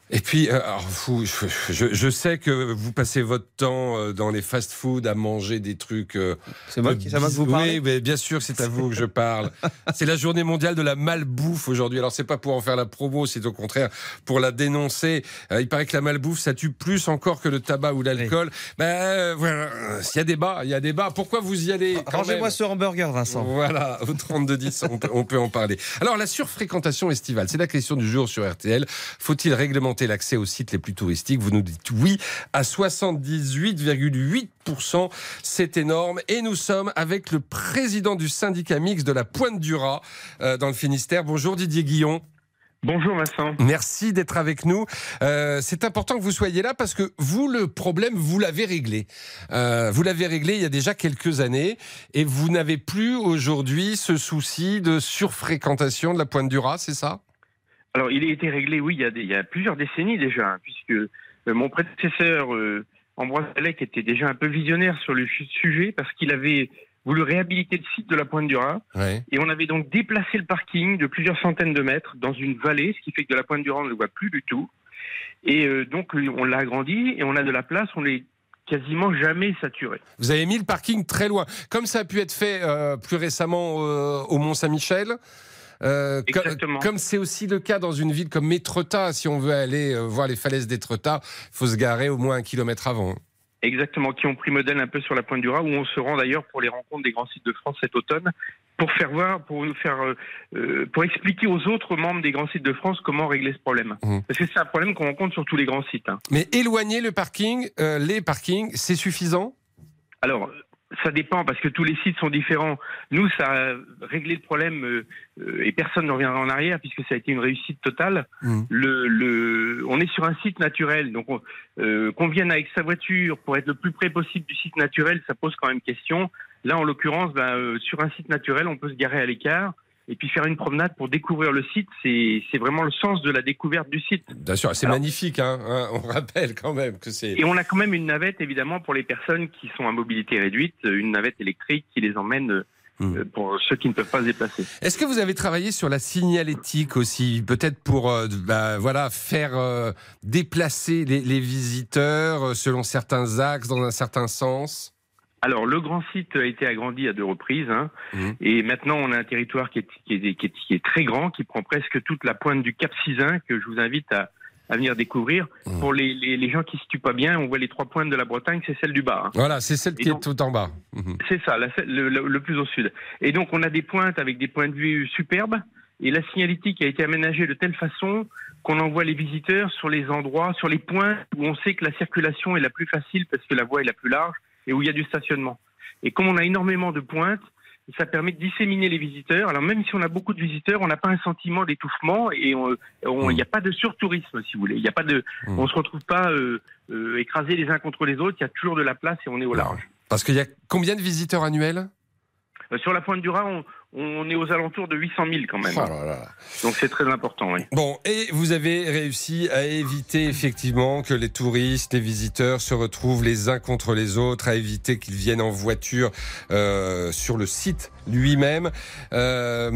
Speaker 3: Et puis, euh, alors, vous, je, je, sais que vous passez votre temps euh, dans les fast-foods à manger des trucs. euh,
Speaker 8: C'est moi qui, ça va que vous parlez
Speaker 3: oui, mais bien sûr, c'est à vous que je parle. c'est la journée mondiale de la malbouffe aujourd'hui. Alors, c'est pas pour en faire la promo, c'est au contraire pour la dénoncer. Il paraît que la malbouffe, ça tue plus encore que le tabac ou l'alcool. Ben euh, voilà, il y a débat, il y a débat. Pourquoi vous y allez
Speaker 8: Rangez-moi ce hamburger, Vincent.
Speaker 3: voilà, au 32-10, on, peut- on peut en parler. Alors, la surfréquentation estivale, c'est la question du jour sur RTL. Faut-il réglementer l'accès aux sites les plus touristiques Vous nous dites oui à 78,8%. C'est énorme. Et nous sommes avec le président du syndicat mixte de la Pointe du Raz euh, dans le Finistère. Bonjour Didier Guillon.
Speaker 11: Bonjour Vincent.
Speaker 3: Merci d'être avec nous. Euh, c'est important que vous soyez là parce que vous, le problème, vous l'avez réglé. Euh, vous l'avez réglé il y a déjà quelques années et vous n'avez plus aujourd'hui ce souci de surfréquentation de la Pointe du Raz, c'est ça?
Speaker 11: Alors il a été réglé, oui, il y a, des- il y a plusieurs décennies déjà, hein, puisque euh, mon prédécesseur euh, Ambroise Allec était déjà un peu visionnaire sur le su- sujet parce qu'il avait voulu réhabiliter le site de la Pointe du
Speaker 3: Ouais.
Speaker 11: et on avait donc déplacé le parking de plusieurs centaines de mètres dans une vallée, ce qui fait que de la Pointe du Raz on ne le voit plus du tout. Et euh, donc on l'a agrandi et on a de la place, on est quasiment jamais saturé.
Speaker 3: Vous avez mis le parking très loin, comme ça a pu être fait euh, plus récemment euh, au Mont Saint-Michel. Euh,
Speaker 11: Exactement.
Speaker 3: comme c'est aussi le cas dans une ville comme Étretat, si on veut aller euh, voir les falaises d'Étretat, il faut se garer au moins un kilomètre avant.
Speaker 11: Exactement, qui ont pris modèle un peu sur la Pointe du Raz, où on se rend d'ailleurs pour les rencontres des grands sites de France cet automne, pour faire voir, pour nous faire, euh, pour expliquer aux autres membres des grands sites de France comment régler ce problème.
Speaker 3: Mhm.
Speaker 11: Parce que c'est un problème qu'on rencontre sur tous les grands sites. hein.
Speaker 3: Mais éloigner le parking, euh, les parkings, c'est suffisant?
Speaker 11: Alors, ça dépend parce que tous les sites sont différents. Nous, ça a réglé le problème euh, euh, et personne ne reviendra en arrière puisque ça a été une réussite totale.
Speaker 3: Mhm.
Speaker 11: Le, le, on est sur un site naturel, donc on- euh, qu'on vienne avec sa voiture pour être le plus près possible du site naturel, ça pose quand même question. Là, en l'occurrence, ben, euh, sur un site naturel, on peut se garer à l'écart et puis faire une promenade pour découvrir le site. C'est vraiment le sens de la découverte du site.
Speaker 3: Bien sûr, c'est magnifique. Hein, hein, on rappelle quand même que c'est.
Speaker 11: Et on a quand même une navette, évidemment, pour les personnes qui sont à mobilité réduite, une navette électrique qui les emmène euh,
Speaker 3: Mhm.
Speaker 11: euh, pour ceux qui ne peuvent pas se déplacer.
Speaker 3: Est-ce que vous avez travaillé sur la signalétique aussi, peut-être pour euh, bah, voilà faire euh, déplacer les, les visiteurs selon certains axes dans un certain sens?
Speaker 11: Alors, le grand site a été agrandi à deux reprises, hein,
Speaker 3: Mhm.
Speaker 11: et maintenant on a un territoire qui est, qui, est, qui, est, qui est très grand, qui prend presque toute la pointe du Cap Sizun, que je vous invite à, à venir découvrir.
Speaker 3: Mhm.
Speaker 11: Pour les, les, les gens qui ne se situent pas bien, on voit les trois pointes de la Bretagne, c'est celle du bas. hein.
Speaker 3: Voilà, c'est celle
Speaker 11: Et
Speaker 3: qui
Speaker 11: donc-
Speaker 3: est tout en bas. Mhm.
Speaker 11: C'est ça, la- le, le- le plus au sud. Et donc, on a des pointes avec des points de vue superbes. Et la signalétique a été aménagée de telle façon qu'on envoie les visiteurs sur les endroits, sur les points où on sait que la circulation est la plus facile parce que la voie est la plus large et où il y a du stationnement. Et comme on a énormément de pointes, ça permet de disséminer les visiteurs. Alors même si on a beaucoup de visiteurs, on n'a pas un sentiment d'étouffement et il n'y a pas de surtourisme, si vous voulez. Il n'y a pas de,
Speaker 3: Mm.
Speaker 11: on se retrouve pas euh, euh, écrasés les uns contre les autres. Il y a toujours de la place et on est au large.
Speaker 3: Parce qu'il y a combien de visiteurs annuels?
Speaker 11: Euh, Sur la pointe du Raz, on, on est aux alentours de 800 000 quand même.
Speaker 3: Oh là là.
Speaker 11: Donc c'est très important, oui.
Speaker 3: Bon, et vous avez réussi à éviter effectivement que les touristes, les visiteurs se retrouvent les uns contre les autres, à éviter qu'ils viennent en voiture euh, sur le site lui-même. Euh,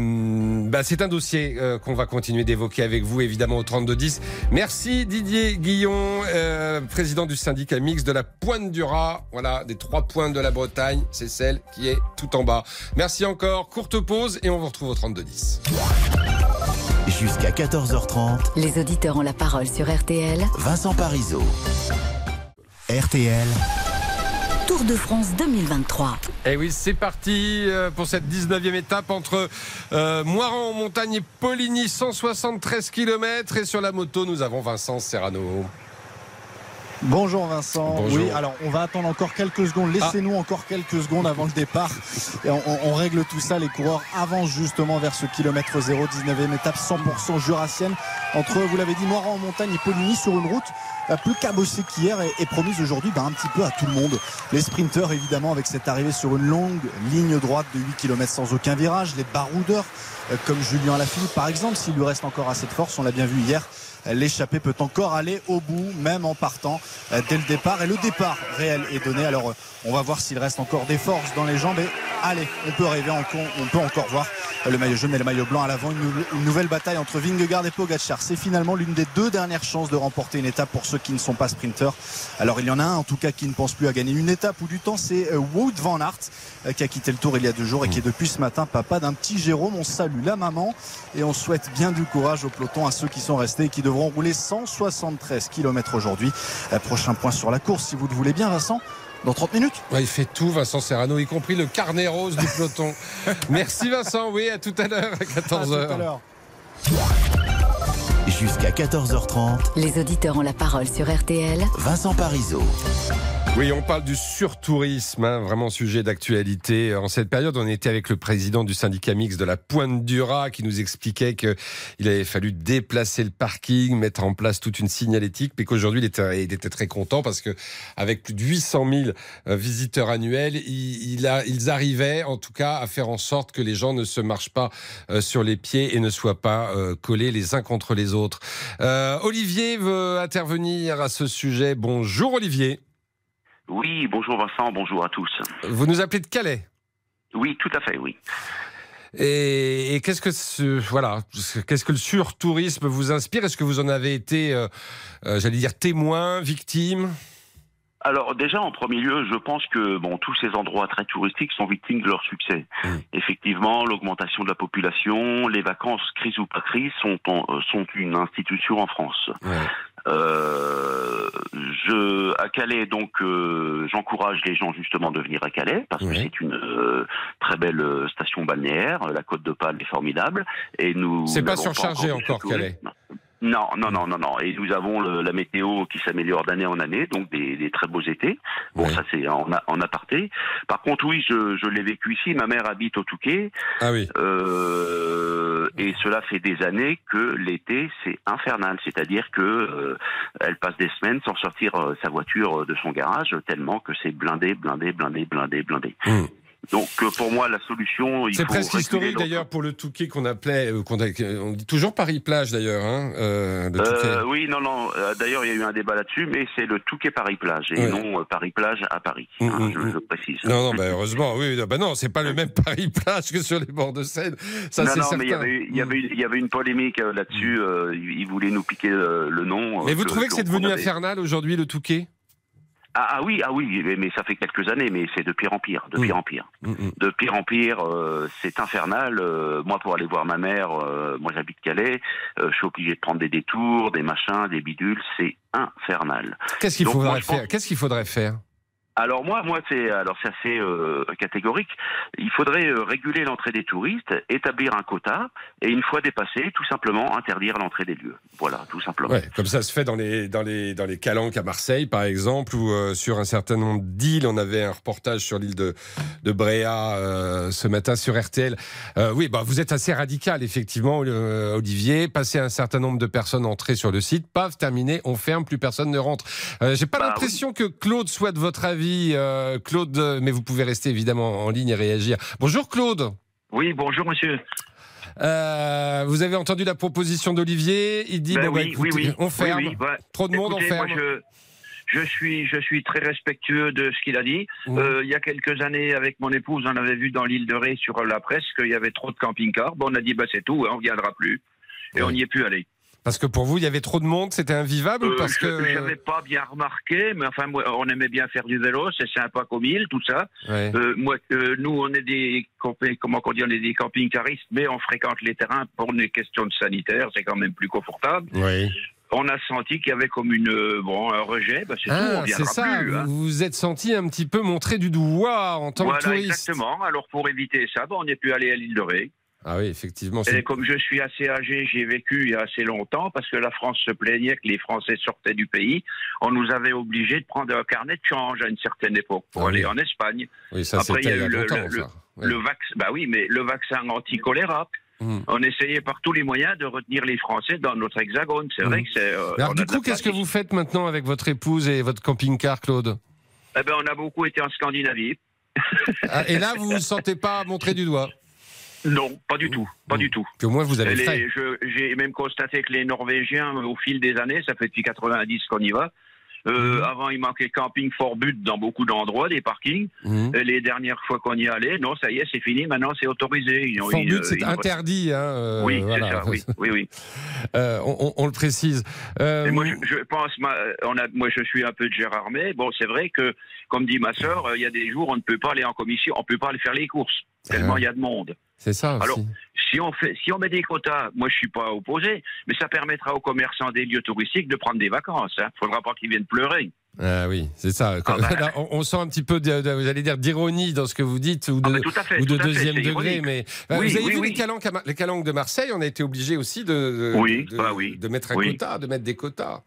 Speaker 3: bah, c'est un dossier euh, qu'on va continuer d'évoquer avec vous, évidemment, au 3210. Merci Didier Guillon, euh, président du syndicat mixte de la Pointe du Raz. Voilà, des trois pointes de la Bretagne, c'est celle qui est tout en bas. Merci encore, courte pause et on vous retrouve au 3210.
Speaker 1: Jusqu'à 14h30,
Speaker 2: Les auditeurs ont la parole sur RTL.
Speaker 1: Vincent Parisot. RTL,
Speaker 2: Tour de France 2023.
Speaker 3: Eh oui, c'est parti euh, pour cette 19e étape entre euh, Moiran en montagne et Poligny, 173 km. Et sur la moto, nous avons Vincent Serrano.
Speaker 12: Bonjour Vincent.
Speaker 3: Bonjour.
Speaker 12: Oui, alors on va attendre encore quelques secondes. Laissez-nous encore quelques secondes avant le départ. Et on, on- on règle tout ça. Les coureurs avancent justement vers ce kilomètre 0, 19e étape 100% jurassienne. Entre, vous l'avez dit, Moiran en montagne et Poligny sur une route euh, plus cabossée qu'hier et, et promise aujourd'hui ben, un petit peu à tout le monde. Les sprinteurs évidemment avec cette arrivée sur une longue ligne droite de 8 km sans aucun virage. Les baroudeurs euh, comme Julien Lafilippe par exemple, s'il lui reste encore assez de force, on l'a bien vu hier. L'échappée peut encore aller au bout, même en partant euh, dès le départ. Et le départ réel est donné. Alors, euh, on va voir s'il reste encore des forces dans les jambes. Et allez, on peut rêver, encore- on peut encore voir le maillot jaune et le maillot blanc à l'avant. Une, nou- une nouvelle bataille entre Vingegaard et Pogacar. C'est finalement l'une des deux dernières chances de remporter une étape pour ceux qui ne sont pas sprinteurs. Alors, il y en a un, en tout cas, qui ne pense plus à gagner une étape ou du temps. C'est euh, Wout van Aert, qui a quitté le tour il y a deux jours et qui est depuis ce matin papa d'un petit Jérôme. On salue la maman et on souhaite bien du courage au peloton à ceux qui sont restés et qui devront rouler 173 km aujourd'hui. Euh, Prochain point sur la course, si vous le voulez bien, Vincent. Dans 30 minutes
Speaker 3: Ouais, il fait tout, Vincent Serrano, y compris le carnet rose du peloton. Merci Vincent, oui, à tout à l'heure, à 14h.
Speaker 12: À tout à l'heure.
Speaker 1: Jusqu'à 14h30,
Speaker 2: Les auditeurs ont la parole sur RTL.
Speaker 1: Vincent Parisot.
Speaker 3: Oui, on parle du surtourisme, hein, vraiment sujet d'actualité. En cette période, on était avec le président du syndicat mixte de la Pointe du Raz qui nous expliquait qu'il avait fallu déplacer le parking, mettre en place toute une signalétique, mais qu'aujourd'hui, il était, très content parce que avec plus de 800 000 euh, visiteurs annuels, ils arrivaient en tout cas à faire en sorte que les gens ne se marchent pas euh, sur les pieds et ne soient pas euh, collés les uns contre les autres. Euh, Olivier veut intervenir à ce sujet. Bonjour Olivier.
Speaker 13: Oui, bonjour Vincent, bonjour à tous.
Speaker 3: Vous nous appelez de Calais.
Speaker 13: Oui, tout à fait, oui.
Speaker 3: Et, et qu'est-ce que ce, voilà, qu'est-ce que le surtourisme vous inspire? Est-ce que vous en avez été, euh, euh, j'allais dire, témoin, victime?
Speaker 13: Alors déjà, en premier lieu, je pense que bon, tous ces endroits très touristiques sont victimes de leur succès. Effectivement, l'augmentation de la population, les vacances, crise ou pas crise, sont, en- euh, sont une institution en France. Euh, je à Calais donc euh, j'encourage les gens justement de venir à Calais parce que c'est une euh, très belle euh, station balnéaire la côte de Pâle est formidable et nous
Speaker 3: C'est pas surchargé encore. Calais?
Speaker 13: Non, non, non, non, non. Et nous avons le- la météo qui s'améliore d'année en année, donc des, des très beaux étés. Bon, ça c'est en, en aparté. Par contre, oui, je, je l'ai vécu ici. Ma mère habite au Touquet.
Speaker 3: Ah oui.
Speaker 13: Euh, et cela fait des années que l'été c'est infernal, c'est-à-dire que euh, elle passe des semaines sans sortir euh, sa voiture de son garage tellement que c'est blindé, blindé, blindé, blindé, blindé. Donc euh, pour moi la solution, il.
Speaker 3: C'est presque historique d'ailleurs pour le Touquet qu'on appelait, euh, qu'on a- on dit toujours Paris-Plage d'ailleurs, hein, euh, le.
Speaker 13: Euh, oui, non, non. euh, D'ailleurs, il y a eu un débat là-dessus, mais c'est le Touquet Paris-Plage et
Speaker 3: Ouais.
Speaker 13: non euh, Paris-Plage à Paris.
Speaker 3: Mm,
Speaker 13: hein,
Speaker 3: mm,
Speaker 13: je,
Speaker 3: mm.
Speaker 13: je précise.
Speaker 3: Non, non, bah, heureusement, oui, bah non, c'est pas le même Paris-Plage que sur les bords de Seine. Ça,
Speaker 13: non,
Speaker 3: c'est
Speaker 13: non,
Speaker 3: certain.
Speaker 13: mais il y avait, il y avait, une polémique euh, là-dessus. euh, ils voulaient nous piquer euh, le nom.
Speaker 3: Mais
Speaker 13: euh,
Speaker 3: vous trouvez que c'est devenu infernal aujourd'hui le Touquet?
Speaker 13: Ah, ah oui, ah oui, mais, mais ça fait quelques années, mais c'est de pire en pire, de pire en pire. De pire en pire, euh, c'est infernal. Euh, moi, pour aller voir ma mère, euh, moi j'habite Calais, euh, je suis obligé de prendre des détours, des machins, des bidules, c'est infernal.
Speaker 3: Qu'est-ce qu'il faudrait faire? Qu'est-ce qu'il faudrait faire?
Speaker 13: Alors moi, moi c'est alors c'est assez euh, catégorique. Il faudrait euh, réguler l'entrée des touristes, établir un quota et une fois dépassé, tout simplement interdire l'entrée des lieux. Voilà, tout simplement.
Speaker 3: Ouais, comme ça se fait dans les dans les dans les calanques à Marseille par exemple ou euh, sur un certain nombre d'îles. On avait un reportage sur l'île de de Bréa ce matin sur RTL. Oui, bah vous êtes assez radical effectivement, Olivier. Passer un certain nombre de personnes entrées sur le site, paf, terminé, on ferme, plus personne ne rentre. J'ai pas
Speaker 13: Bah
Speaker 3: l'impression que Claude soit de votre avis, euh, Claude, mais vous pouvez rester évidemment en ligne et réagir. Bonjour Claude.
Speaker 14: Oui, bonjour monsieur.
Speaker 3: Euh, vous avez entendu la proposition d'Olivier. Il dit
Speaker 14: Ben
Speaker 3: bon, bah,
Speaker 14: oui,
Speaker 3: écoutez,
Speaker 14: oui, oui.
Speaker 3: on ferme.
Speaker 14: Bah,
Speaker 3: Trop de monde, on ferme.
Speaker 14: moi, je, je suis, je suis très respectueux de ce qu'il a dit.
Speaker 3: Mmh.
Speaker 14: Euh, il y a quelques années, avec mon épouse, on avait vu dans l'île de Ré sur la presse qu'il y avait trop de camping-cars. Bon, on a dit, bah, c'est tout, hein, on ne viendra plus. Et on n'y est plus allé.
Speaker 3: Parce que pour vous, il y avait trop de monde, c'était invivable
Speaker 14: Euh,
Speaker 3: parce
Speaker 14: je
Speaker 3: que
Speaker 14: n'avais pas bien remarqué, mais enfin, moi, on aimait bien faire du vélo, c'est sympa comme île, tout ça.
Speaker 3: Ouais.
Speaker 14: Euh, moi, euh, nous, on est des, comment on dit, on est des camping-caristes, mais on fréquente les terrains pour des questions de sanitaire, c'est quand même plus confortable.
Speaker 3: Oui.
Speaker 14: On a senti qu'il y avait comme une, euh, bon, un rejet, bah, c'est tout, on
Speaker 3: Ah,
Speaker 14: viendra
Speaker 3: c'est ça.
Speaker 14: plus. hein.
Speaker 3: Vous vous êtes senti un petit peu montré du doigt en tant
Speaker 14: Voilà,
Speaker 3: que touriste.
Speaker 14: exactement. Alors pour éviter ça, bah, on n'est plus allé à l'île de Ré.
Speaker 3: Ah oui, effectivement.
Speaker 9: Et comme je suis assez âgé, j'ai vécu il y a assez longtemps parce que la France se plaignait que les Français sortaient du pays. On nous avait obligés de prendre un carnet de change à une certaine époque pour
Speaker 3: Ah
Speaker 9: aller
Speaker 3: oui.
Speaker 9: en Espagne.
Speaker 3: Oui, ça,
Speaker 9: Après, il y a eu le,
Speaker 3: longtemps,
Speaker 9: le, le,
Speaker 3: ça. Ouais.
Speaker 9: le vaccin. Bah oui, mais le vaccin anti-choléra.
Speaker 3: Mmh.
Speaker 9: On essayait par tous les moyens de retenir les Français dans notre hexagone. C'est
Speaker 3: Mmh.
Speaker 9: vrai que c'est. euh,
Speaker 3: Alors du coup, qu'est-ce que vous faites maintenant avec votre épouse et votre camping-car, Claude?
Speaker 9: Eh ben, on a beaucoup été en Scandinavie.
Speaker 3: Ah, Et là, vous ne vous sentez pas montrer du doigt?
Speaker 9: Non, pas du tout, pas du tout.
Speaker 3: Au moins, vous avez
Speaker 9: Les-
Speaker 3: fait.
Speaker 9: J'ai même constaté que les Norvégiens, au fil des années, ça fait depuis 90 qu'on y va. Euh,
Speaker 3: Mhm.
Speaker 9: Avant, il manquait camping fort but dans beaucoup d'endroits, des parkings.
Speaker 3: Mhm.
Speaker 9: Et les dernières fois qu'on y allait, non, ça y est, c'est fini. Maintenant, c'est autorisé. Ils
Speaker 3: Fort but,
Speaker 9: euh,
Speaker 3: c'est interdit. Hein, euh,
Speaker 9: Oui,
Speaker 3: voilà.
Speaker 9: c'est ça. Oui, oui, oui.
Speaker 3: Euh, on, le précise. Euh,
Speaker 9: moi, je, je pense, ma- on a, moi, je suis un peu de Gérard May. Bon, c'est vrai que, comme dit ma sœur, euh, il y a des jours, on ne peut pas aller en commission, on ne peut pas aller faire les courses tellement
Speaker 3: Ah.
Speaker 9: il y a de monde.
Speaker 3: C'est ça aussi.
Speaker 9: Alors, si on fait, si on met des quotas, moi je suis pas opposé, mais ça permettra aux commerçants des lieux touristiques de prendre des vacances. Il faudra pas qu'ils viennent pleurer.
Speaker 3: Ah oui, c'est ça. Quand-
Speaker 9: bah.
Speaker 3: là, on, sent un petit peu, de, de- vous allez dire, d'ironie dans ce que vous dites, ou de,
Speaker 9: Ah, fait,
Speaker 3: ou
Speaker 9: fait,
Speaker 3: deuxième degré.
Speaker 9: ironique.
Speaker 3: Mais
Speaker 9: Oui,
Speaker 3: vous avez
Speaker 9: oui,
Speaker 3: vu
Speaker 9: oui.
Speaker 3: Les, calanques, les de Marseille On a été obligé aussi de, de-
Speaker 9: bah oui.
Speaker 3: de mettre un quota, de mettre des quotas.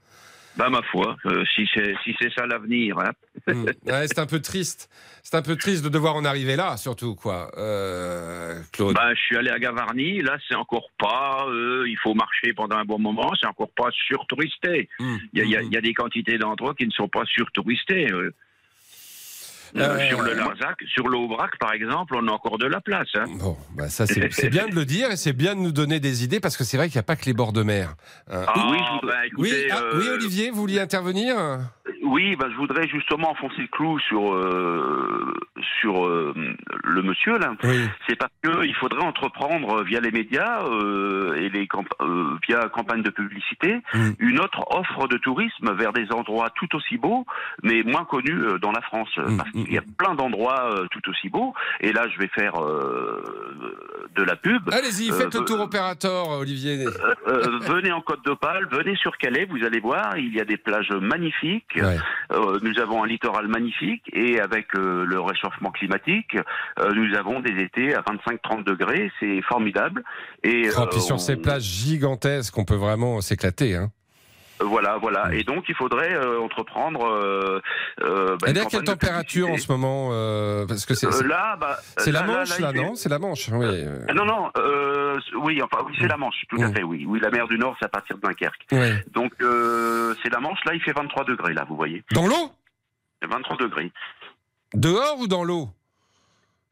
Speaker 9: Bah ma foi, euh, si c'est si c'est ça l'avenir. Hein.
Speaker 3: Hmm. Ouais, c'est un peu triste. C'est un peu triste de devoir en arriver là, surtout quoi, euh, Claude.
Speaker 9: Bah, je suis allé à Gavarnie, là c'est encore pas, euh, il faut marcher pendant un bon moment, c'est encore pas surtouristé.
Speaker 3: Hmm.
Speaker 9: Il y, y il y a des quantités d'endroits qui ne sont pas surtouristés. Euh. Euh,
Speaker 3: Euh,
Speaker 9: sur le Larzac, sur l'Aubrac par exemple, on a encore de la place. Hein.
Speaker 3: Bon, bah ça c'est bien de le dire et c'est bien de nous donner des idées parce que c'est vrai qu'il n'y a pas que les bords de mer. Hein.
Speaker 9: Ah,
Speaker 13: Oui,
Speaker 3: oui, ah,
Speaker 9: euh,
Speaker 3: oui, Olivier, vous vouliez intervenir?
Speaker 13: Oui, ben, je voudrais justement enfoncer le clou sur euh, sur euh, le monsieur là.
Speaker 3: Oui.
Speaker 13: C'est parce que il faudrait entreprendre via les médias euh, et les camp- euh, via campagne de publicité
Speaker 3: Mm.
Speaker 13: une autre offre de tourisme vers des endroits tout aussi beaux, mais moins connus euh, dans la France,
Speaker 3: Mm,
Speaker 13: parce qu'il y a plein d'endroits euh, tout aussi beaux. Et là, je vais faire euh, de la pub.
Speaker 3: Allez-y,
Speaker 13: Euh,
Speaker 3: faites le tour opérateur, Olivier.
Speaker 13: euh, venez en Côte d'Opale, venez sur Calais, vous allez voir, il y a des plages magnifiques.
Speaker 3: Ouais.
Speaker 13: Euh, nous avons un littoral magnifique et avec euh, le réchauffement climatique, euh, nous avons des étés à 25-30 degrés, c'est formidable. Et
Speaker 3: Oh, puis
Speaker 13: euh,
Speaker 3: sur ces plages gigantesques, on peut vraiment s'éclater. Hein.
Speaker 13: Voilà, voilà. Et donc il faudrait euh, entreprendre. Euh, euh, bah,
Speaker 3: Elle
Speaker 13: une
Speaker 3: est à
Speaker 13: campagne
Speaker 3: quelle température en ce moment euh, Parce que c'est
Speaker 13: Euh, Là, bah,
Speaker 3: c'est la
Speaker 13: là,
Speaker 3: Manche,
Speaker 13: là,
Speaker 3: non? C'est la Manche, oui.
Speaker 13: Non, non, euh, oui, enfin, oui, c'est la Manche, tout à
Speaker 3: Mm.
Speaker 13: fait, oui. Oui, la mer du Nord, c'est à partir de Dunkerque.
Speaker 3: ouais.
Speaker 13: Donc, euh, c'est la Manche, là, il fait 23 degrés, là, vous voyez.
Speaker 3: Dans l'eau?
Speaker 13: 23 degrés.
Speaker 3: Dehors ou dans l'eau?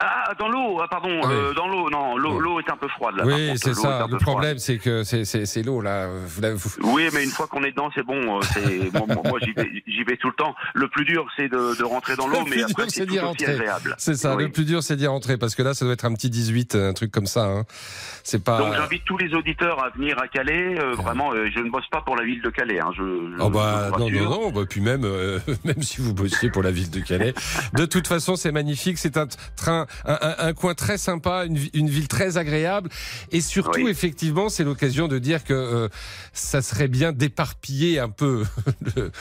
Speaker 13: Ah, dans l'eau, ah, pardon,
Speaker 3: Ah oui.
Speaker 13: euh, dans l'eau, non, l'eau, l'eau est un peu froide, là.
Speaker 3: Oui, c'est ça. Le problème, c'est que c'est- c'est c'est l'eau, là. Vous vous-.
Speaker 13: Oui, mais une fois qu'on est dedans, c'est bon. euh, c'est- bon, moi, moi, j'y vais, j'y vais tout le temps. Le plus dur, c'est de, de rentrer dans l'eau,
Speaker 3: Le
Speaker 13: mais
Speaker 3: plus
Speaker 13: après,
Speaker 3: dur,
Speaker 13: c'est tout aussi agréable.
Speaker 3: C'est ça,
Speaker 13: Oui.
Speaker 3: le plus dur, c'est d'y rentrer, parce que là, ça doit être un petit 18, un truc comme ça. Hein. C'est pas.
Speaker 13: Donc j'invite tous les auditeurs à venir à Calais. euh, vraiment, euh, je ne bosse pas pour la ville de Calais. Hein, je, je-
Speaker 3: Oh bah
Speaker 13: je
Speaker 3: non non non bah, puis même euh, même si vous bossiez pour la ville de Calais de toute façon c'est magnifique c'est un train un, un- un coin très sympa une, une ville très agréable et surtout
Speaker 13: Oui.
Speaker 3: effectivement c'est l'occasion de dire que euh, ça serait bien d'éparpiller un peu le-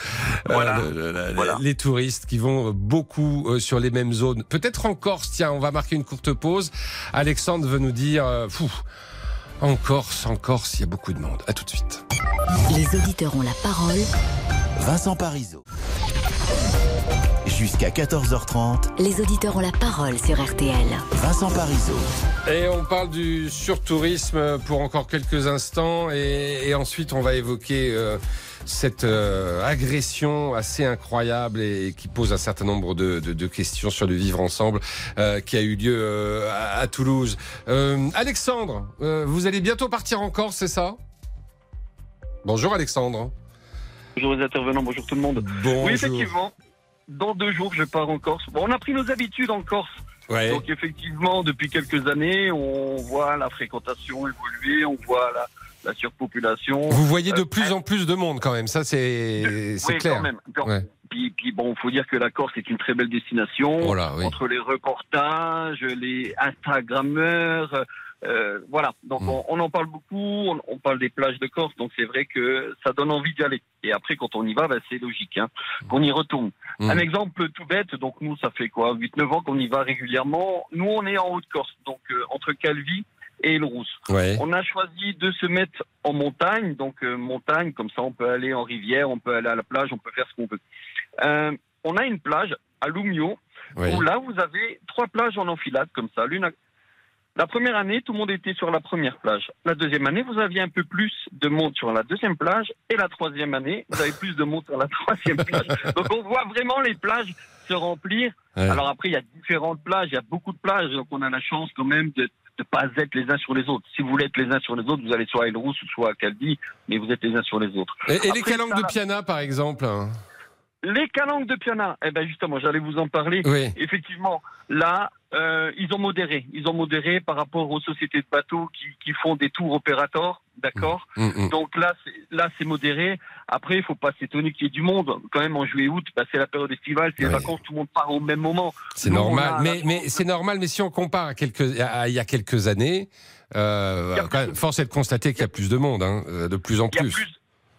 Speaker 13: Voilà.
Speaker 3: euh, le-
Speaker 13: Voilà.
Speaker 3: les touristes qui vont beaucoup euh, sur les mêmes zones peut-être en Corse tiens on va marquer une courte pause Alexandre veut nous dire euh, fou, en Corse en Corse il y a beaucoup de monde à tout de suite
Speaker 2: Les auditeurs ont la parole.
Speaker 1: Vincent Parisot. Jusqu'à 14h30,
Speaker 2: Les auditeurs ont la parole sur RTL.
Speaker 1: Vincent Parisot.
Speaker 3: Et on parle du surtourisme pour encore quelques instants et, et ensuite on va évoquer euh, cette euh, agression assez incroyable et, qui pose un certain nombre de, de- de questions sur le vivre ensemble euh, qui a eu lieu euh, à, à Toulouse. Euh, Alexandre, euh, vous allez bientôt partir en Corse, c'est ça? Bonjour Alexandre.
Speaker 15: Bonjour les intervenants, bonjour tout le monde.
Speaker 3: Bonjour.
Speaker 15: Oui, effectivement. Dans deux jours, je pars en Corse. Bon, on a pris nos habitudes en Corse.
Speaker 3: Ouais.
Speaker 15: Donc, effectivement, depuis quelques années, on voit la fréquentation évoluer, on voit la, la surpopulation.
Speaker 3: Vous voyez de
Speaker 15: Euh,
Speaker 3: plus en plus de monde quand même, ça c'est
Speaker 15: oui,
Speaker 3: clair.
Speaker 15: quand même. Quand-
Speaker 3: Ouais.
Speaker 15: Puis, puis bon, faut dire que la Corse est une très belle destination.
Speaker 3: Oh oui.
Speaker 15: Entre les reportages, les Instagrammeurs, euh, voilà. Donc
Speaker 3: Mm.
Speaker 15: on, on en parle beaucoup, on, on parle des plages de Corse, donc c'est vrai que ça donne envie d'y aller. Et après, quand on y va, ben, c'est logique hein, qu'on y retourne.
Speaker 3: Mm.
Speaker 15: Un exemple tout bête, donc nous, ça fait quoi 8-9 ans qu'on y va régulièrement. Nous, on est en Haute-Corse, donc euh, entre Calvi et Elrousse.
Speaker 3: Ouais.
Speaker 15: On a choisi de se mettre en montagne, donc euh, montagne, comme ça on peut aller en rivière, on peut aller à la plage, on peut faire ce qu'on veut. Euh, on a une plage à Lumio,
Speaker 3: Ouais.
Speaker 15: où là vous avez trois plages en enfilade, comme ça. L'une à- La première année, tout le monde était sur la première plage. La deuxième année, vous aviez un peu plus de monde sur la deuxième plage. Et la troisième année, vous avez plus de monde sur la troisième plage. Donc on voit vraiment les plages se remplir.
Speaker 3: Ouais.
Speaker 15: Alors après, il y a différentes plages, il y a beaucoup de plages. Donc on a la chance quand même de ne pas être les uns sur les autres. Si vous voulez être les uns sur les autres, vous allez soit à Elrousse ou soit à Caldi, mais vous êtes les uns sur les autres.
Speaker 3: Et, et les calanques
Speaker 15: ça,
Speaker 3: de Piana, par exemple hein
Speaker 15: les calanques de Piana, eh ben justement, j'allais vous en parler.
Speaker 3: Oui.
Speaker 15: Effectivement, là, euh, ils ont modéré. Ils ont modéré par rapport aux sociétés de bateaux qui, qui font des tours opérateurs, d'accord
Speaker 3: Mm, mm.
Speaker 15: Donc là, c'est, là, c'est modéré. Après, il faut pas s'étonner qu'il y ait du monde. Quand même, en juillet-août, bah, c'est la période estivale, c'est les
Speaker 3: Ouais.
Speaker 15: vacances, tout le monde part au même moment.
Speaker 3: C'est normal, mais, mais c'est normal. Mais si on compare à quelques, à, il y a quelques années, euh,
Speaker 15: Il y a
Speaker 3: quand même, force est de constater qu'il y a plus de monde, hein, euh, de plus en plus.
Speaker 15: plus,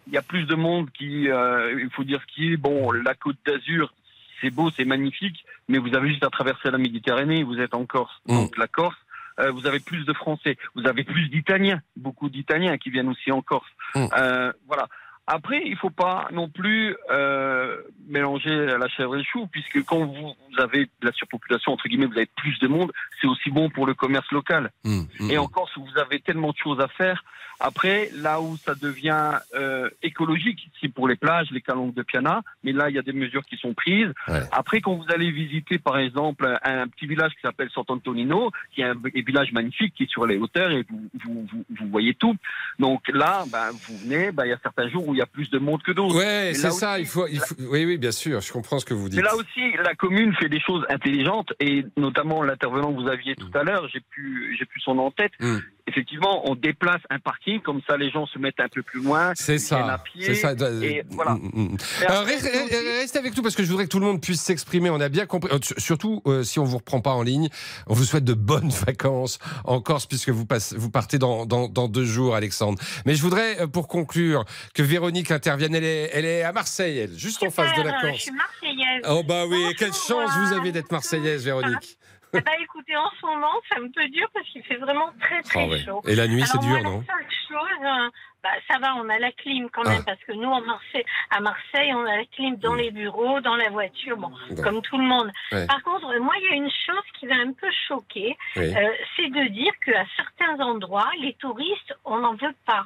Speaker 15: il y a plus de monde qui, euh, il faut dire ce qui est. Bon, la Côte d'Azur, c'est beau, c'est magnifique, mais vous avez juste à traverser la Méditerranée, vous êtes en Corse.
Speaker 3: Mm.
Speaker 15: Donc la Corse, euh, vous avez plus de Français, vous avez plus d'Italiens, beaucoup d'Italiens qui viennent aussi en Corse.
Speaker 3: Mm.
Speaker 15: Euh, voilà. Après, il faut pas non plus euh, mélanger la chèvre et le chou, puisque quand vous, avez de la surpopulation, entre guillemets, vous avez plus de monde, c'est aussi bon pour le commerce local.
Speaker 3: Mm,
Speaker 15: Et en Corse, vous avez tellement de choses à faire. Après, là où ça devient euh, écologique, c'est pour les plages, les calanques de Piana. Mais là, il y a des mesures qui sont prises.
Speaker 3: Ouais.
Speaker 15: Après, quand vous allez visiter, par exemple, un, un petit village qui s'appelle Sant'Antonino, qui est un, un village magnifique, qui est sur les hauteurs, et vous, vous, vous, vous voyez tout. Donc là, ben, vous venez, ben, il y a certains jours où il y a plus de monde que d'autres.
Speaker 3: Ouais,
Speaker 15: Mais
Speaker 3: c'est ça.
Speaker 15: aussi-
Speaker 3: Il faut, il faut- Oui, oui, bien sûr. Je comprends ce que vous dites.
Speaker 15: mais là aussi, la commune fait des choses intelligentes et notamment l'intervenant que vous aviez tout à l'heure, j'ai pu, j'ai plus son nom en tête.
Speaker 3: Mm.
Speaker 15: Effectivement, on déplace un parking comme ça, les gens se mettent un peu plus loin.
Speaker 3: C'est
Speaker 15: ils viennent à
Speaker 3: ça.
Speaker 15: pied,
Speaker 3: C'est ça.
Speaker 15: Et voilà.
Speaker 3: Mm, mm. Euh,
Speaker 15: après,
Speaker 3: Restez avec nous parce que je voudrais que tout le monde puisse s'exprimer. On a bien compris. Euh, Surtout euh, si on vous reprend pas en ligne, on vous souhaite de bonnes vacances en Corse puisque vous, passez, vous partez dans, dans, dans deux jours, Alexandre. Mais je voudrais, euh, pour conclure, que Véronique intervienne. Elle est, elle est à Marseille, elle, juste en face de la
Speaker 16: Super, Je
Speaker 3: Corse.
Speaker 16: suis marseillaise.
Speaker 3: Oh bah oui, quelle chance vous avez d'être marseillaise, Véronique.
Speaker 16: Eh ben, écoutez, en ce moment, c'est un peu dur parce qu'il fait vraiment très très
Speaker 3: Ah ouais.
Speaker 16: chaud.
Speaker 3: Et la nuit, c'est dur,
Speaker 16: moi,
Speaker 3: non
Speaker 16: La seule chose, euh, bah, ça va, on a la clim quand même
Speaker 3: Ah.
Speaker 16: parce que nous, en Marseille, à Marseille, on a la clim dans les bureaux, dans la voiture, bon,
Speaker 3: Bon.
Speaker 16: comme tout le monde.
Speaker 3: Ouais.
Speaker 16: Par contre, moi, il y a une chose qui va un peu choquer,
Speaker 3: Oui.
Speaker 16: euh, c'est de dire qu'à certains endroits, les touristes, on n'en veut pas.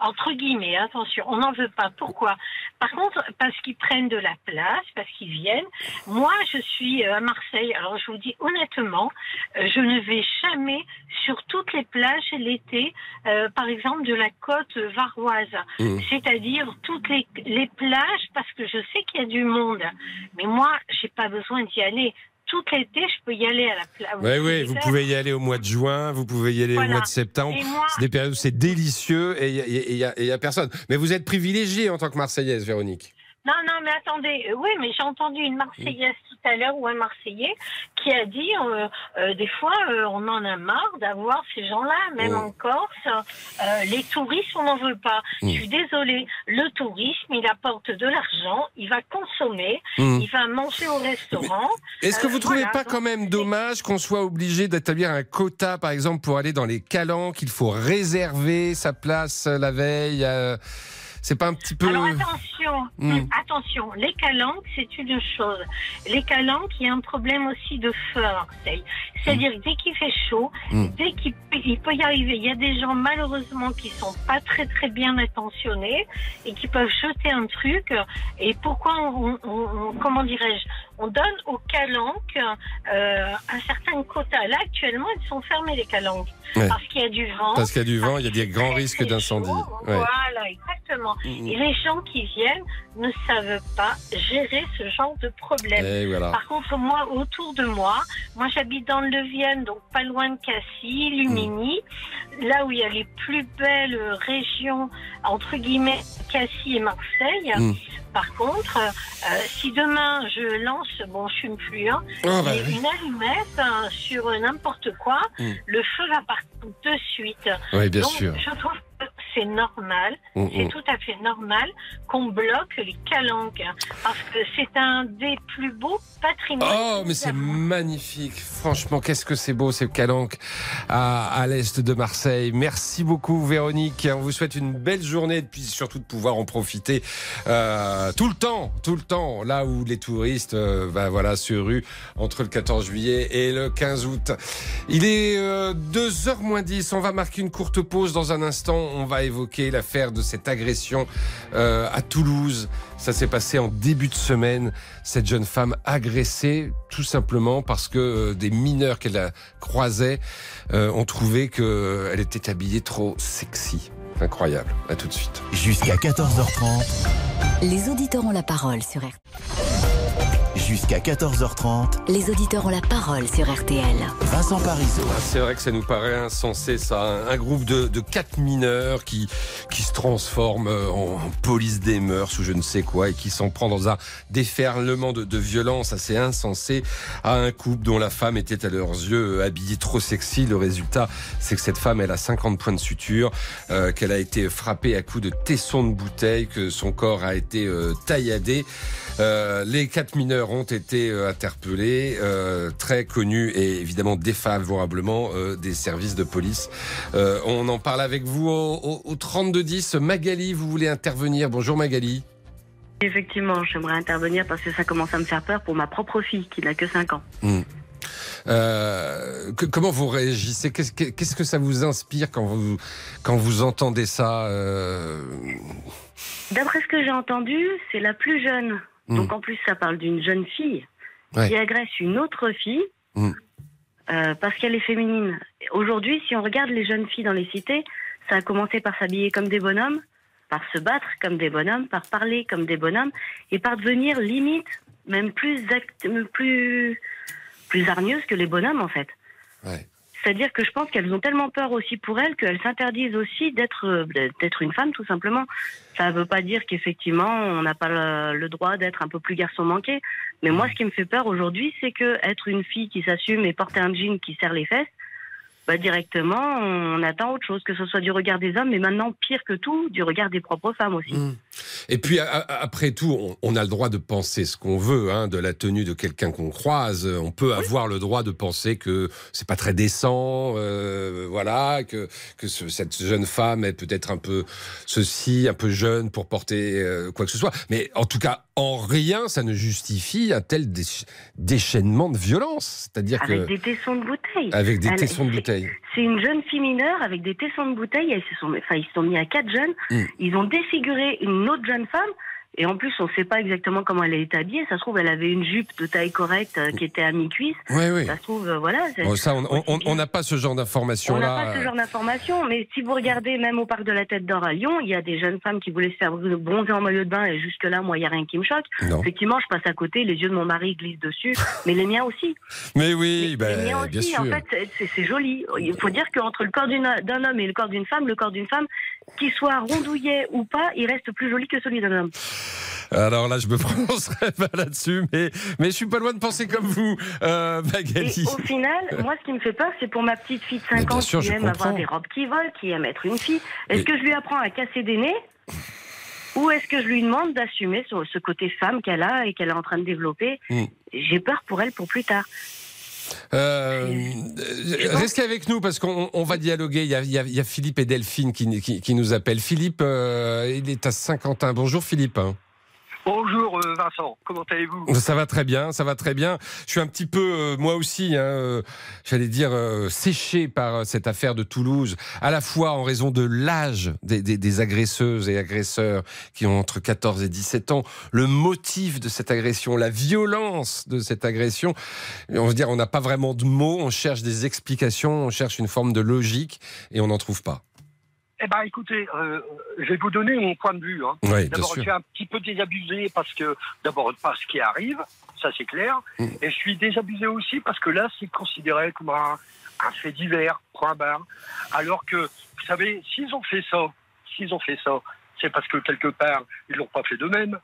Speaker 16: Entre guillemets, attention, on n'en veut pas. Pourquoi? Par contre, parce qu'ils prennent de la place, parce qu'ils viennent. Moi, je suis euh, à Marseille. Alors, je vous dis honnêtement, euh, je ne vais jamais sur toutes les plages l'été, euh, par exemple de la côte varoise.
Speaker 3: Mmh.
Speaker 16: C'est-à-dire toutes les, les plages, parce que je sais qu'il y a du monde. Mais moi, j'ai pas besoin d'y aller. Tout l'été, je peux y aller à la plage.
Speaker 3: Oui, oui, vous pouvez y aller au mois de juin, vous pouvez y aller au mois de septembre.
Speaker 16: Moi-
Speaker 3: C'est des périodes où c'est délicieux et il n'y a personne. Mais vous êtes privilégiée en tant que Marseillaise, Véronique.
Speaker 16: Non, non, mais attendez. Euh, Oui, mais j'ai entendu une Marseillaise tout à l'heure ou un Marseillais qui a dit euh, euh, des fois euh, on en a marre d'avoir ces gens-là, même
Speaker 3: Oh.
Speaker 16: en Corse. Euh, les touristes, on n'en veut pas. Je suis désolée. Le tourisme, il apporte de l'argent, il va consommer,
Speaker 3: Mm.
Speaker 16: il va manger au restaurant.
Speaker 3: Est-ce que
Speaker 16: Euh,
Speaker 3: vous trouvez
Speaker 16: voilà,
Speaker 3: pas
Speaker 16: donc-
Speaker 3: quand même dommage qu'on soit obligé d'établir un quota, par exemple, pour aller dans les calanques, qu'il faut réserver sa place euh, la veille euh, C'est pas un petit peu...
Speaker 16: Alors attention,
Speaker 3: Mm.
Speaker 16: attention, les calanques, c'est une chose. Les calanques, il y a un problème aussi de feu à Marseille. C'est-à-dire que dès qu'il fait chaud, dès qu'il peut, y arriver, il y a des gens malheureusement qui sont pas très très bien intentionnés et qui peuvent jeter un truc. Et pourquoi on, on- on- comment dirais-je, on donne aux calanques euh, un certain quota. Là actuellement, ils sont fermés les calanques
Speaker 3: Ouais.
Speaker 16: parce qu'il y a du vent.
Speaker 3: Parce qu'il y a du vent, il y a des grands risques d'incendie. Ouais.
Speaker 16: Voilà, exactement.
Speaker 3: Mhm.
Speaker 16: Et les gens qui viennent ne savent pas gérer ce genre de problème.
Speaker 3: Et voilà.
Speaker 16: Par contre, moi, autour de moi, moi j'habite dans le Vienne, donc pas loin de Cassis, Lumini, là où il y a les plus belles régions, entre guillemets, Cassis et Marseille.
Speaker 3: Mm.
Speaker 16: Par contre, euh, si demain je lance, bon, je fume plus, hein,
Speaker 3: Oh, bah oui.
Speaker 16: une allumette hein, sur n'importe quoi,
Speaker 3: Mm.
Speaker 16: le feu va partir de suite.
Speaker 3: Oui, bien
Speaker 16: Donc,
Speaker 3: sûr.
Speaker 16: Je trouve que c'est normal,
Speaker 3: Mm,
Speaker 16: c'est
Speaker 3: mm.
Speaker 16: tout à fait normal qu'on bloque les calanques. Parce que c'est un des plus beaux patrimoines.
Speaker 3: Oh, mais c'est magnifique. Franchement, qu'est-ce que c'est beau, ces calanques à, à l'est de Marseille. Merci beaucoup, Véronique. On vous souhaite une belle journée et puis surtout de pouvoir en profiter euh, tout le temps, tout le temps. Là où les touristes, euh, ben voilà, se ruent entre le 14 juillet et le 15 août. Il est 2h moins 10. On va marquer une courte pause dans un instant. On va évoquer l'affaire de cette agression euh, à Toulouse. Ça s'est passé en début de semaine. Cette jeune femme agressée tout simplement parce que euh, des mineurs qu'elle a croisés euh, ont trouvé qu'elle était habillée trop sexy. Incroyable. À tout de suite.
Speaker 1: Jusqu'à 14h30.
Speaker 2: Les auditeurs ont la parole sur RTL.
Speaker 1: Jusqu'à 14h30.
Speaker 2: Les auditeurs ont la parole sur RTL.
Speaker 1: Vincent Parisot.
Speaker 3: Ah, C'est vrai que ça nous paraît insensé, ça. Un, un groupe de, de quatre mineurs qui, qui se transforment euh, en, en police des mœurs ou je ne sais quoi et qui s'en prend dans un déferlement de, de violence assez insensé à un couple dont la femme était à leurs yeux euh, habillée trop sexy. Le résultat, c'est que cette femme, elle a 50 points de suture, euh, qu'elle a été frappée à coups de tesson de bouteille, que son corps a été euh, tailladé. Euh, les quatre mineurs ont été euh, interpellés, euh, très connus et évidemment défavorablement euh, des services de police. Euh, on en parle avec vous au, au, au 3210. Magali, vous voulez intervenir Bonjour Magali.
Speaker 17: Effectivement, j'aimerais intervenir parce que ça commence à me faire peur pour ma propre fille qui n'a que 5 ans.
Speaker 3: Hmm. Euh, que- comment vous réagissez? Qu'est-ce que- ça vous inspire quand vous, quand vous entendez ça euh,
Speaker 17: D'après ce que j'ai entendu, c'est la plus jeune.
Speaker 3: Mm.
Speaker 17: Donc en plus, ça parle d'une jeune fille
Speaker 3: Ouais.
Speaker 17: qui agresse une autre fille
Speaker 3: Mm.
Speaker 17: euh, parce qu'elle est féminine. Aujourd'hui, si on regarde les jeunes filles dans les cités, ça a commencé par s'habiller comme des bonhommes, par se battre comme des bonhommes, par parler comme des bonhommes et par devenir limite même plus act- plus plus hargneuses que les bonhommes en fait.
Speaker 3: Ouais.
Speaker 17: C'est-à-dire que je pense qu'elles ont tellement peur aussi pour elles qu'elles s'interdisent aussi d'être euh, d'être une femme tout simplement. Ça ne veut pas dire qu'effectivement on n'a pas le, le droit d'être un peu plus garçon manqué. Mais moi, ce qui me fait peur aujourd'hui, c'est que être une fille qui s'assume et porter un jean qui serre les fesses, bah, directement, on attend autre chose, que ce soit du regard des hommes, mais maintenant pire que tout, du regard des propres femmes aussi.
Speaker 3: Et puis a- a- après tout, on, on a le droit de penser ce qu'on veut, hein, de la tenue de quelqu'un qu'on croise. On peut avoir le droit de penser que c'est pas très décent, euh, voilà, que que ce- cette jeune femme est peut-être un peu ceci, un peu jeune pour porter euh, quoi que ce soit. Mais en tout cas, en rien, ça ne justifie un tel déch- déchaînement de violence. C'est-à-dire
Speaker 17: Avec des tessons de bouteille.
Speaker 3: avec des
Speaker 17: Elle-
Speaker 3: tessons de
Speaker 17: c'est-
Speaker 3: bouteille.
Speaker 17: C'est une jeune fille mineure avec des tessons de bouteille. Elles se sont, enfin, ils se sont mis à quatre jeunes.
Speaker 3: Mm.
Speaker 17: Ils ont défiguré une autre jeune femme. Et en plus, on ne sait pas exactement comment elle est habillée. Ça se trouve, elle avait une jupe de taille correcte euh, qui était à mi-cuisse.
Speaker 3: Oui, oui.
Speaker 17: Ça se trouve, euh, voilà.
Speaker 3: Bon, ça, on- n'a pas ce genre
Speaker 17: on n'a
Speaker 3: d'informations-là.
Speaker 17: pas ce genre d'informations, mais si vous regardez même au parc de la Tête d'Or à Lyon, il y a des jeunes femmes qui voulaient se faire bronzer en maillot de bain et jusque-là, moi, il n'y a rien qui me choque.
Speaker 3: Non.
Speaker 17: Effectivement, je passe à côté, les yeux de mon mari glissent dessus, mais les miens aussi.
Speaker 3: Mais oui,
Speaker 17: les
Speaker 3: ben,
Speaker 17: miens
Speaker 3: bien
Speaker 17: aussi,
Speaker 3: sûr.
Speaker 17: en fait, c'est- joli. Il faut dire qu'entre le corps d'un homme et le corps d'une femme, le corps d'une femme, qu'il soit rondouillet ou pas, il reste plus joli que celui d'un homme.
Speaker 3: Alors là, je me prononcerai pas là-dessus, mais, mais je suis pas loin de penser comme vous, euh, Magali.
Speaker 17: Au final, moi, ce qui me fait peur, c'est pour ma petite fille de 5
Speaker 3: bien
Speaker 17: ans
Speaker 3: sûr,
Speaker 17: qui aime avoir des robes qui volent, qui aime être une fille. Est-ce
Speaker 3: Mais-
Speaker 17: que je lui apprends à casser des nez ou est-ce que je lui demande d'assumer ce, côté femme qu'elle a et qu'elle est en train de développer?
Speaker 3: Mm.
Speaker 17: J'ai peur pour elle pour plus tard.
Speaker 3: Euh, euh, restez avec nous parce qu'on on va dialoguer. Il y, a, Philippe et Delphine qui, nous appellent. Philippe, euh, il est à Saint-Quentin. Bonjour Philippe.
Speaker 18: Bonjour Vincent, comment allez-vous?
Speaker 3: Ça va très bien, ça va très bien. Je suis un petit peu, euh, moi aussi, hein, euh, j'allais dire, euh, séché par cette affaire de Toulouse, à la fois en raison de l'âge des, des- agresseuses et agresseurs qui ont entre 14 et 17 ans, le motif de cette agression, la violence de cette agression. On veut dire, on n'a pas vraiment de mots, on cherche des explications, on cherche une forme de logique et on n'en trouve pas.
Speaker 18: Eh ben, écoutez, euh, je vais vous donner mon point de vue. hein.
Speaker 3: Oui, bien
Speaker 18: d'abord, je suis un petit peu désabusé parce que, d'abord, par ce qui arrive, ça c'est clair.
Speaker 3: Mm.
Speaker 18: Et je suis désabusé aussi parce que là, c'est considéré comme un, un fait divers, point barre. Alors que, vous savez, s'ils ont fait ça, s'ils ont fait ça, c'est parce que quelque part, ils l'ont pas fait d'eux-mêmes.
Speaker 3: Mm.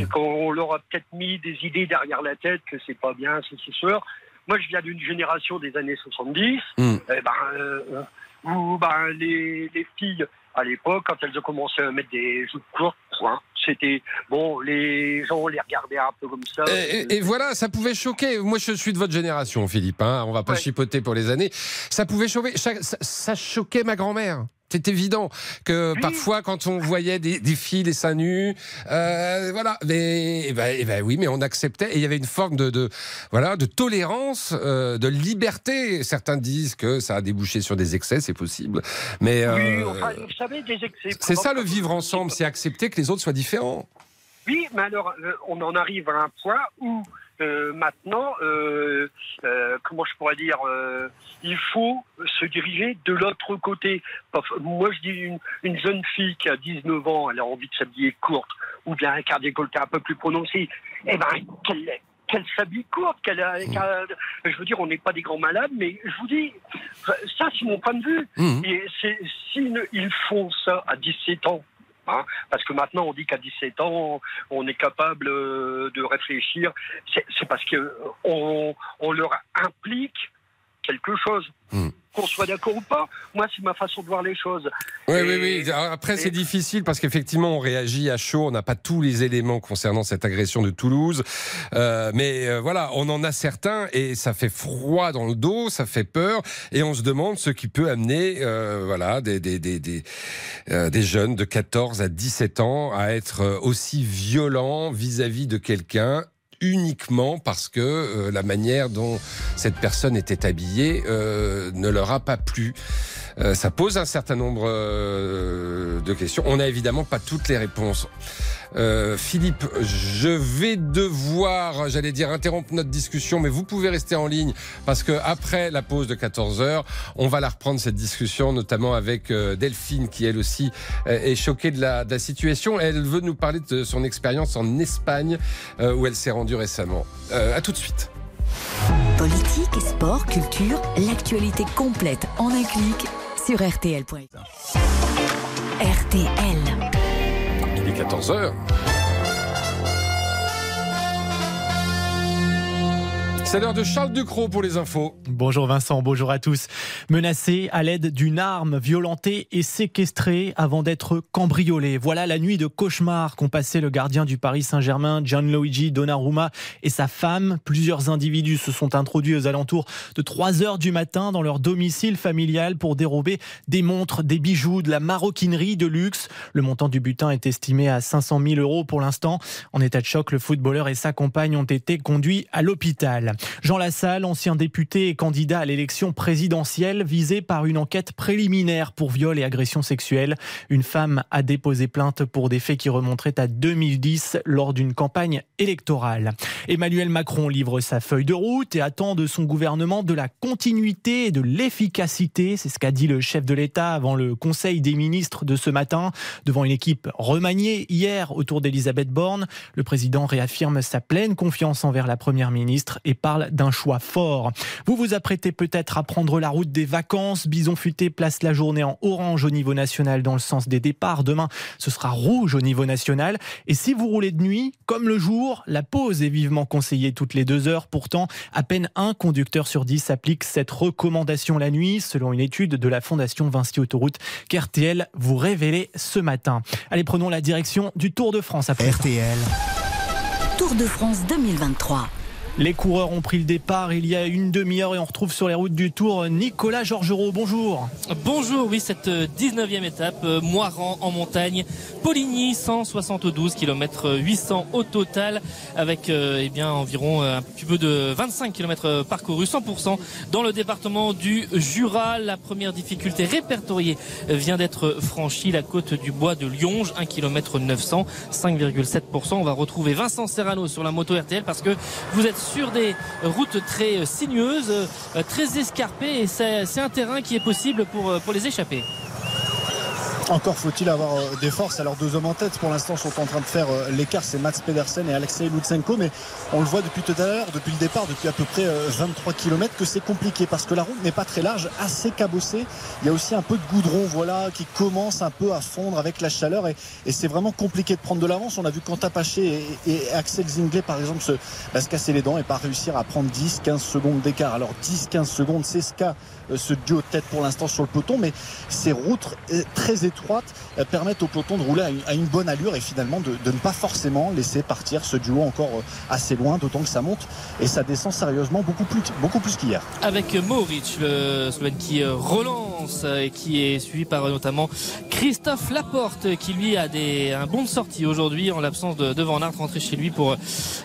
Speaker 18: C'est qu'on leur a peut-être mis des idées derrière la tête que c'est pas bien, c'est sûr. Moi, je viens d'une génération des années 70.
Speaker 3: Mm.
Speaker 18: Eh ben, euh, où ben, les, les filles à l'époque, quand elles ont commencé à mettre des joues courtes, point. C'était bon, les gens les regardaient un peu comme ça.
Speaker 3: Et, et- et voilà, ça pouvait choquer. Moi, je suis de votre génération, Philippe. Hein. On va pas chipoter pour les années. Ça pouvait choquer. Ça choquait ma grand-mère. C'est évident que parfois, quand on voyait des, des filles, des seins nus, euh, voilà. Mais eh ben, eh ben oui, mais on acceptait. Et il y avait une forme de, de voilà, de tolérance, euh, de liberté. Certains disent que ça a débouché sur des excès, c'est possible. Mais
Speaker 18: Oui,
Speaker 3: euh,
Speaker 18: enfin, vous savez, des excès.
Speaker 3: c'est ça le vivre ensemble, c'est accepter que les autres soient différents.
Speaker 18: Oui, mais alors, on en arrive à un point où euh, maintenant, euh, euh, comment je pourrais dire, euh, il faut se diriger de l'autre côté. Moi, je dis une, une jeune fille qui a 19 ans, elle a envie de s'habiller courte, ou bien un quart décolleté un peu plus prononcé, eh ben, qu'elle qu'elle s'habille courte, qu'elle a, qu'elle- je veux dire, on n'est pas des grands malades, mais je vous dis, ça c'est mon point de vue.
Speaker 3: Mhm.
Speaker 18: Et s'ils ils font ça à 17 ans, hein, parce que maintenant on dit qu'à 17 ans on est capable euh, de réfléchir, c'est, parce que on, on leur implique quelque chose. Qu'on soit d'accord ou pas, moi c'est ma façon de voir les choses.
Speaker 3: Oui,
Speaker 18: Et-
Speaker 3: oui, oui. Après, c'est difficile parce qu'effectivement, on réagit à chaud. On n'a pas tous les éléments concernant cette agression de Toulouse. Euh, mais euh, voilà, on en a certains et ça fait froid dans le dos, ça fait peur. Et on se demande ce qui peut amener euh, voilà, des, des, des, des, des jeunes de 14 à 17 ans à être aussi violents vis-à-vis de quelqu'un uniquement parce que euh, la manière dont cette personne était habillée euh, ne leur a pas plu. Euh, ça pose un certain nombre euh, de questions. On n'a évidemment pas toutes les réponses. Euh, Philippe, je vais devoir, j'allais dire, interrompre notre discussion, mais vous pouvez rester en ligne parce que après la pause de 14 heures, on va la reprendre cette discussion, notamment avec euh, Delphine, qui elle aussi euh, est choquée de la, situation. Elle veut nous parler de son expérience en Espagne, où elle s'est rendue récemment. Euh, à tout de suite.
Speaker 2: Politique, sport, culture, l'actualité complète en un clic sur rtl.fr. RTL.
Speaker 3: 14h. C'est l'heure de Charles Ducrot pour les infos.
Speaker 5: Bonjour Vincent, bonjour à tous. Menacé à l'aide d'une arme, violenté et séquestré avant d'être cambriolé. Voilà la nuit de cauchemar qu'ont passé le gardien du Paris Saint-Germain, Gianluigi Donnarumma, et sa femme. Plusieurs individus se sont introduits aux alentours de 3 heures du matin dans leur domicile familial pour dérober des montres, des bijoux, de la maroquinerie de luxe. Le montant du butin est estimé à 500 000 euros pour l'instant. En état de choc, le footballeur et sa compagne ont été conduits à l'hôpital. Jean Lassalle, ancien député et candidat à l'élection présidentielle, visé par une enquête préliminaire pour viol et agression sexuelle. Une femme a déposé plainte pour des faits qui remonteraient à 2010 lors d'une campagne électorale. Emmanuel Macron livre sa feuille de route et attend de son gouvernement de la continuité et de l'efficacité. C'est ce qu'a dit le chef de l'État avant le Conseil des ministres de ce matin, devant une équipe remaniée hier autour d'Elisabeth Borne. Le président réaffirme sa pleine confiance envers la première ministre et parle d'un choix fort. Vous vous apprêtez peut-être à prendre la route des vacances. Bison Futé place la journée en orange au niveau national dans le sens des départs. Demain, ce sera rouge au niveau national. Et si vous roulez de nuit, comme le jour, la pause est vivement conseillée toutes les deux heures. Pourtant, à peine un conducteur sur dix applique cette recommandation la nuit, selon une étude de la Fondation Vinci Autoroute qu'RTL vous révélait ce matin. Allez, prenons la direction du Tour de France après.
Speaker 2: RTL. Tour de France 2023.
Speaker 5: Les coureurs ont pris le départ il y a une demi-heure et on retrouve sur les routes du Tour Nicolas Georgerot. Bonjour.
Speaker 19: Bonjour, oui, cette 19e étape, euh, Moiran en montagne, Poligny, 172 km 800 au total, avec euh, eh bien environ euh, un petit peu de 25 km parcourus, 100% dans le département du Jura. La première difficulté répertoriée vient d'être franchie, la côte du bois de Lyonge, 1 km 900, 5,7%. On va retrouver Vincent Serrano sur la moto RTL parce que vous êtes sur des routes très sinueuses, euh, très escarpées et c'est un terrain qui est possible pour, euh, pour les échapper.
Speaker 12: Encore faut-il avoir euh, des forces. Alors deux hommes en tête pour l'instant sont en train de faire euh, l'écart, c'est Mats Pedersen et Alexei Lutsenko, mais on le voit depuis tout à l'heure, depuis le départ, depuis à peu près euh, 23 km que c'est compliqué parce que la route n'est pas très large, assez cabossée. Il y a aussi un peu de goudron, voilà, qui commence un peu à fondre avec la chaleur et, c'est vraiment compliqué de prendre de l'avance. On a vu Quentin Paché et, et Axel Zinglet par exemple se, se casser les dents et pas réussir à prendre 10-15 secondes d'écart. Alors 10-15 secondes, c'est ce qu'a euh, ce duo tête pour l'instant sur le peloton, mais ces routes euh, très étroites euh, permettent au peloton de rouler à une, bonne allure et finalement de, ne pas forcément laisser partir ce duo encore euh, assez loin, d'autant que ça monte et ça descend sérieusement beaucoup plus, beaucoup plus qu'hier.
Speaker 19: Avec Mohoric, le Slovène qui euh, relance et qui est suivi par euh, notamment Christophe Laporte qui lui a des, un bon de sortie aujourd'hui en l'absence de, de Van rentré chez lui pour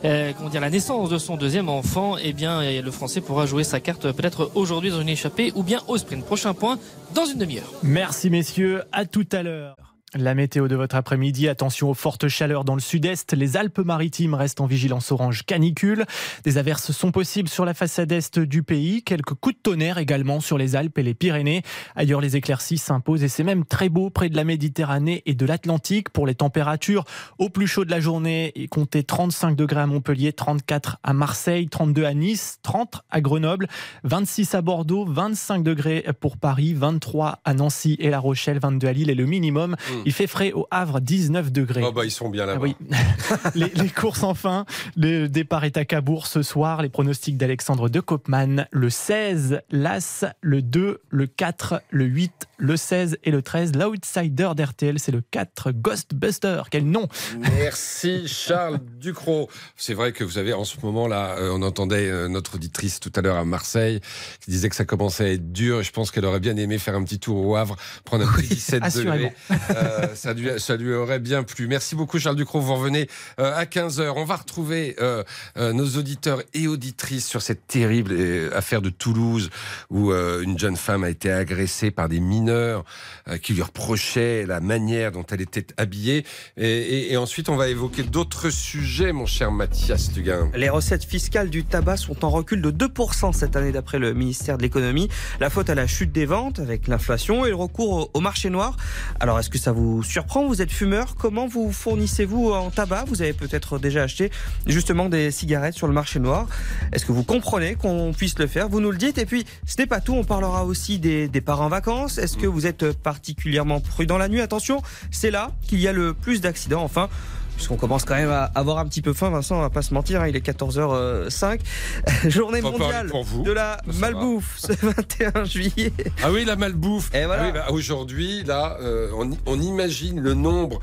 Speaker 19: euh, comment dire, la naissance de son deuxième enfant. Et bien le Français pourra jouer sa carte peut-être aujourd'hui dans une échappée ou bien au sprint. Prochain point dans une demi-heure.
Speaker 5: Merci messieurs, à tout à l'heure. La météo de votre après-midi, attention aux fortes chaleurs dans le sud-est. Les Alpes-Maritimes restent en vigilance orange canicule. Des averses sont possibles sur la façade est du pays. Quelques coups de tonnerre également sur les Alpes et les Pyrénées. Ailleurs, les éclaircies s'imposent et c'est même très beau près de la Méditerranée et de l'Atlantique. Pour les températures, au plus chaud de la journée, et comptez 35 degrés à Montpellier, 34 à Marseille, 32 à Nice, 30 à Grenoble, 26 à Bordeaux, 25 degrés pour Paris, 23 à Nancy et La Rochelle, 22 à Lille et le minimum. Il fait frais au Havre, 19 degrés.
Speaker 3: Oh bah ils sont bien là.
Speaker 5: Ah oui. les, les courses enfin. Le départ est à Cabourg ce soir. Les pronostics d'Alexandre de Kopman. Le 16, l'As. Le 2, le 4, le 8, le 16 et le 13. L'outsider d'RTL, c'est le 4 Ghostbuster. Quel nom
Speaker 3: Merci Charles Ducrot. C'est vrai que vous avez en ce moment là, euh, on entendait euh, notre auditrice tout à l'heure à Marseille qui disait que ça commençait à être dur. Je pense qu'elle aurait bien aimé faire un petit tour au Havre, prendre un petit 17 degrés. Euh, ça, lui, ça lui aurait bien plu. Merci beaucoup Charles Ducrot. Vous revenez euh, à 15h. On va retrouver euh, euh, nos auditeurs et auditrices sur cette terrible euh, affaire de Toulouse où euh, une jeune femme a été agressée par des mineurs euh, qui lui reprochaient la manière dont elle était habillée. Et, ensuite, on va évoquer d'autres sujets, mon cher Mathias Duguin.
Speaker 8: Les recettes fiscales du tabac sont en recul de 2% cette année d'après le ministère de l'économie. La faute à la chute des ventes avec l'inflation et le recours au- au marché noir. Alors est-ce que ça vous surprend Vous êtes fumeur Comment vous fournissez-vous en tabac? Vous avez peut-être déjà acheté justement des cigarettes sur le marché noir. Est-ce que vous comprenez qu'on puisse le faire? Vous nous le dites. Et puis ce n'est pas tout. On parlera aussi des départs en vacances. Est-ce que vous êtes particulièrement prudent la nuit? Attention, c'est là qu'il y a le plus d'accidents. Enfin. Puisqu'on commence quand même à avoir un petit peu faim, Vincent, on va pas se mentir, hein, il est 14h05. Journée mondiale
Speaker 3: pour vous.
Speaker 8: de la
Speaker 3: Ça va.
Speaker 8: malbouffe, ce 21 juillet.
Speaker 3: Ah oui, la malbouffe.
Speaker 8: Et voilà.
Speaker 3: Ah oui, bah, Aujourd'hui, là, euh, on, on imagine le nombre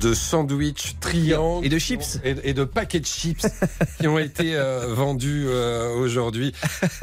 Speaker 3: de sandwichs triangles
Speaker 8: Et de chips.
Speaker 3: et, et de paquets de chips qui ont été euh, vendus euh, aujourd'hui.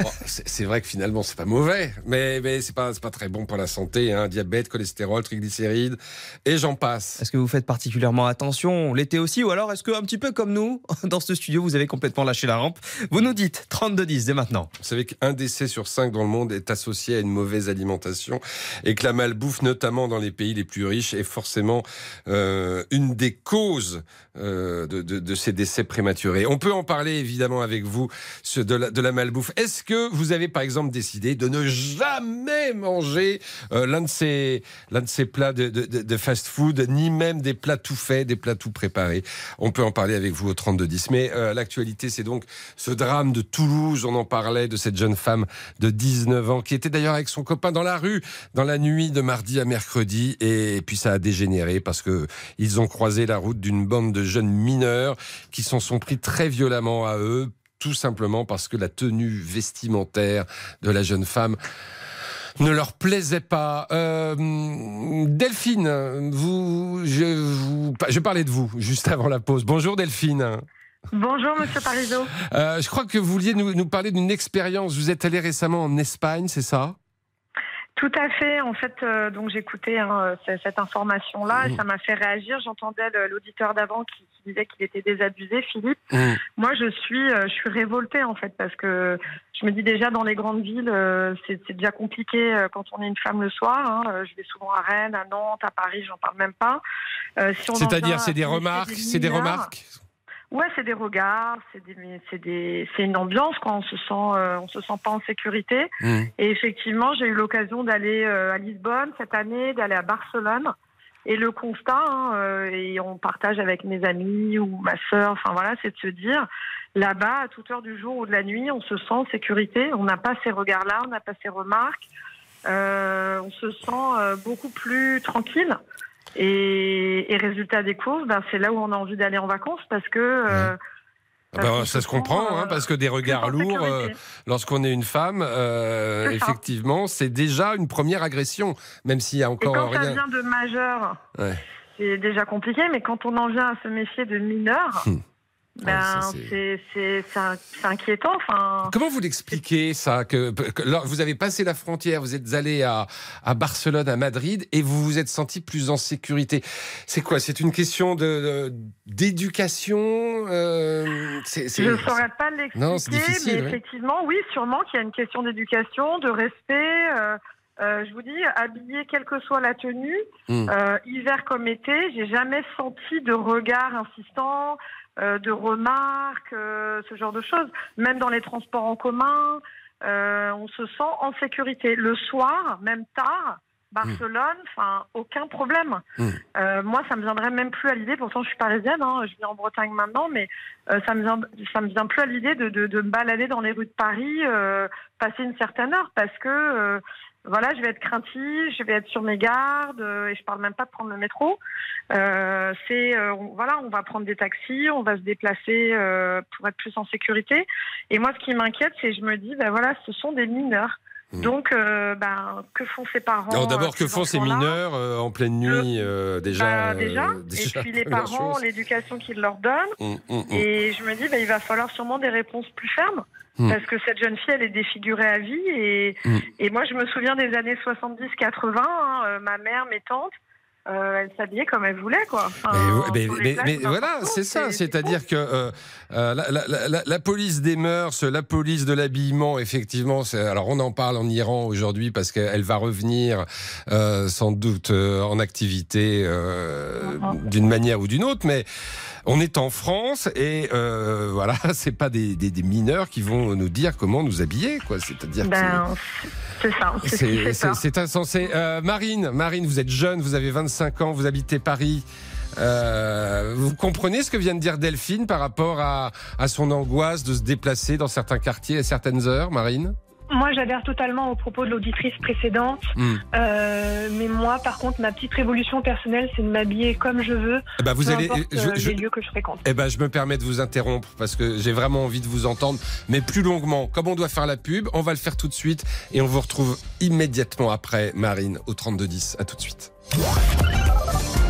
Speaker 3: Bon, c'est vrai que finalement, c'est pas mauvais, mais, mais c'est pas, très bon pour la santé. Hein. Diabète, cholestérol, triglycérides, et j'en passe.
Speaker 8: Est-ce que vous faites particulièrement attention? L'été aussi ou alors est-ce que un petit peu comme nous dans ce studio vous avez complètement lâché la rampe? Vous nous dites 32 10 dès maintenant.
Speaker 3: Vous savez qu'un décès sur cinq dans le monde est associé à une mauvaise alimentation et que la malbouffe, notamment dans les pays les plus riches, est forcément euh, une des causes euh, de, ces décès prématurés. On peut en parler évidemment avec vous de la, malbouffe. Est-ce que vous avez par exemple décidé de ne jamais manger euh, l'un de ces l'un de ces plats de fast-food, ni même des plats tout faits, des plats tout préparés? On peut en parler avec vous au 3210. Mais euh, l'actualité, c'est donc ce drame de Toulouse. On en parlait de cette jeune femme de 19 ans qui était d'ailleurs avec son copain dans la rue dans la nuit de mardi à mercredi. Et puis ça a dégénéré parce que ils ont croisé la route d'une bande de jeunes mineurs qui s'en sont pris très violemment à eux tout simplement parce que la tenue vestimentaire de la jeune femme ne leur plaisait pas. Euh, Delphine, vous, je, vous, je parlais de vous juste avant la pause. Bonjour Delphine.
Speaker 20: Bonjour Monsieur Parizeau.
Speaker 3: Euh, je crois que vous vouliez nous, nous parler d'une expérience. Vous êtes allé récemment en Espagne, c'est ça?
Speaker 20: Tout à fait. En fait, euh, donc j'écoutais hein, c- cette information-là et ça m'a fait réagir. J'entendais l'auditeur d'avant qui, qui disait qu'il était désabusé, Philippe. Moi, je suis, euh, je suis révoltée en fait parce que je me dis déjà dans les grandes villes, euh, c'est déjà compliqué euh, quand on est une femme le soir. hein. Euh, Je vais souvent à Rennes, à Nantes, à Paris, j'en parle même pas. Euh, si
Speaker 3: C'est-à-dire, c'est des remarques, c'est des remarques.
Speaker 20: Ouais, c'est des regards, c'est des, c'est des, c'est une ambiance quand on se sent, euh, on se sent pas en sécurité.
Speaker 3: Mmh.
Speaker 20: Et effectivement, j'ai eu l'occasion d'aller euh, à Lisbonne cette année, d'aller à Barcelone. Et le constat, hein, euh, et on partage avec mes amis ou ma sœur, enfin voilà, c'est de se dire, là-bas, à toute heure du jour ou de la nuit, on se sent en sécurité. On n'a pas ces regards-là, on n'a pas ces remarques. On se sent beaucoup plus tranquille. Et, et résultat des courses, ben, c'est là où on a envie d'aller en vacances parce que euh,
Speaker 3: Ah bah, ça se comprend, hein, parce que des regards lourds, euh, lorsqu'on est une femme, euh, effectivement, c'est déjà une première agression, même s'il y a encore
Speaker 20: Et quand
Speaker 3: rien.
Speaker 20: ça vient de majeur,
Speaker 3: Ouais.
Speaker 20: c'est déjà compliqué, mais quand on en vient à se méfier de mineurs,
Speaker 3: Hum.
Speaker 20: Ben,
Speaker 3: ça, c'est-
Speaker 20: inquiétant. Enfin,
Speaker 3: Comment vous l'expliquez ça que, que- là, Vous avez passé la frontière, vous êtes allé à, à Barcelone, à Madrid, et vous vous êtes senti plus en sécurité? C'est quoi? C'est une question de d'éducation euh,
Speaker 20: Je ne saurais pas l'expliquer, mais effectivement, oui, sûrement qu'il y a une question d'éducation, de respect. euh, euh, je vous dis, habillé quelle que soit la tenue,
Speaker 3: Mm.
Speaker 20: euh, hiver comme été, j'ai jamais senti de regard insistant, euh, de remarques, euh, ce genre de choses. Même dans les transports en commun, euh, on se sent en sécurité. Le soir, même tard, Barcelone, enfin, aucun problème.
Speaker 3: Mm.
Speaker 20: Euh, moi, ça me viendrait même plus à l'idée. Pourtant, je suis parisienne, hein, je vis en Bretagne maintenant, mais euh, ça me vient, ça me vient plus à l'idée de, de, de me balader dans les rues de Paris, euh, passer une certaine heure, parce que voilà, je vais être craintive, je vais être sur mes gardes, euh, et je parle même pas de prendre le métro. Euh, c'est euh, on- voilà, on va prendre des taxis, on va se déplacer pour être plus en sécurité. Et moi, ce qui m'inquiète, c'est je me dis, ben voilà, ce sont des mineurs. Donc, euh, ben, que font ces parents
Speaker 3: d'abord, que font ces mineurs en pleine nuit déjà,
Speaker 20: Bah, déjà,
Speaker 3: déjà,
Speaker 20: et puis les parents, l'éducation qu'ils leur donnent.
Speaker 3: Hum, hum.
Speaker 20: Et je me dis, bah, il va falloir sûrement des réponses plus fermes.
Speaker 3: Mm.
Speaker 20: Parce que cette jeune fille, elle est défigurée à vie. Et,
Speaker 3: Mm.
Speaker 20: et moi, je me souviens des années 70-80. hein, euh, ma mère, mes tantes, euh, elles s'habillaient comme elles voulaient. Quoi. Enfin,
Speaker 3: Mais, voilà, c'est ça. C'est-à-dire que euh, euh, la, la- la- la police des mœurs, la police de l'habillement, effectivement, alors on en parle en Iran aujourd'hui parce qu'elle va revenir sans doute en activité euh, d'une manière ou d'une autre, mais on est en France et euh, voilà, c'est pas des, des- des mineurs qui vont nous dire comment nous habiller, quoi. C'est-à-dire
Speaker 20: Ben, c'est ça. C'est
Speaker 3: insensé. Euh, Marine, Marine, vous êtes jeune, vous avez 25 ans, vous habitez Paris. Euh, vous comprenez ce que vient de dire Delphine par rapport à, à son angoisse de se déplacer dans certains quartiers à certaines heures, Marine?
Speaker 21: Moi, j'adhère totalement aux propos de l'auditrice précédente.
Speaker 3: Hmm.
Speaker 21: Euh, mais moi, par contre, ma petite révolution personnelle, c'est de m'habiller comme je veux,
Speaker 3: Eh ben, vous
Speaker 21: peu
Speaker 3: allez-
Speaker 21: importe,
Speaker 3: je-
Speaker 21: euh,
Speaker 3: je-
Speaker 21: les lieux que je fréquente.
Speaker 3: Eh ben, je me permets de vous interrompre parce que j'ai vraiment envie de vous entendre, mais plus longuement. Comme on doit faire la pub, on va le faire tout de suite et on vous retrouve immédiatement après, Marine, au 3210. À tout de suite.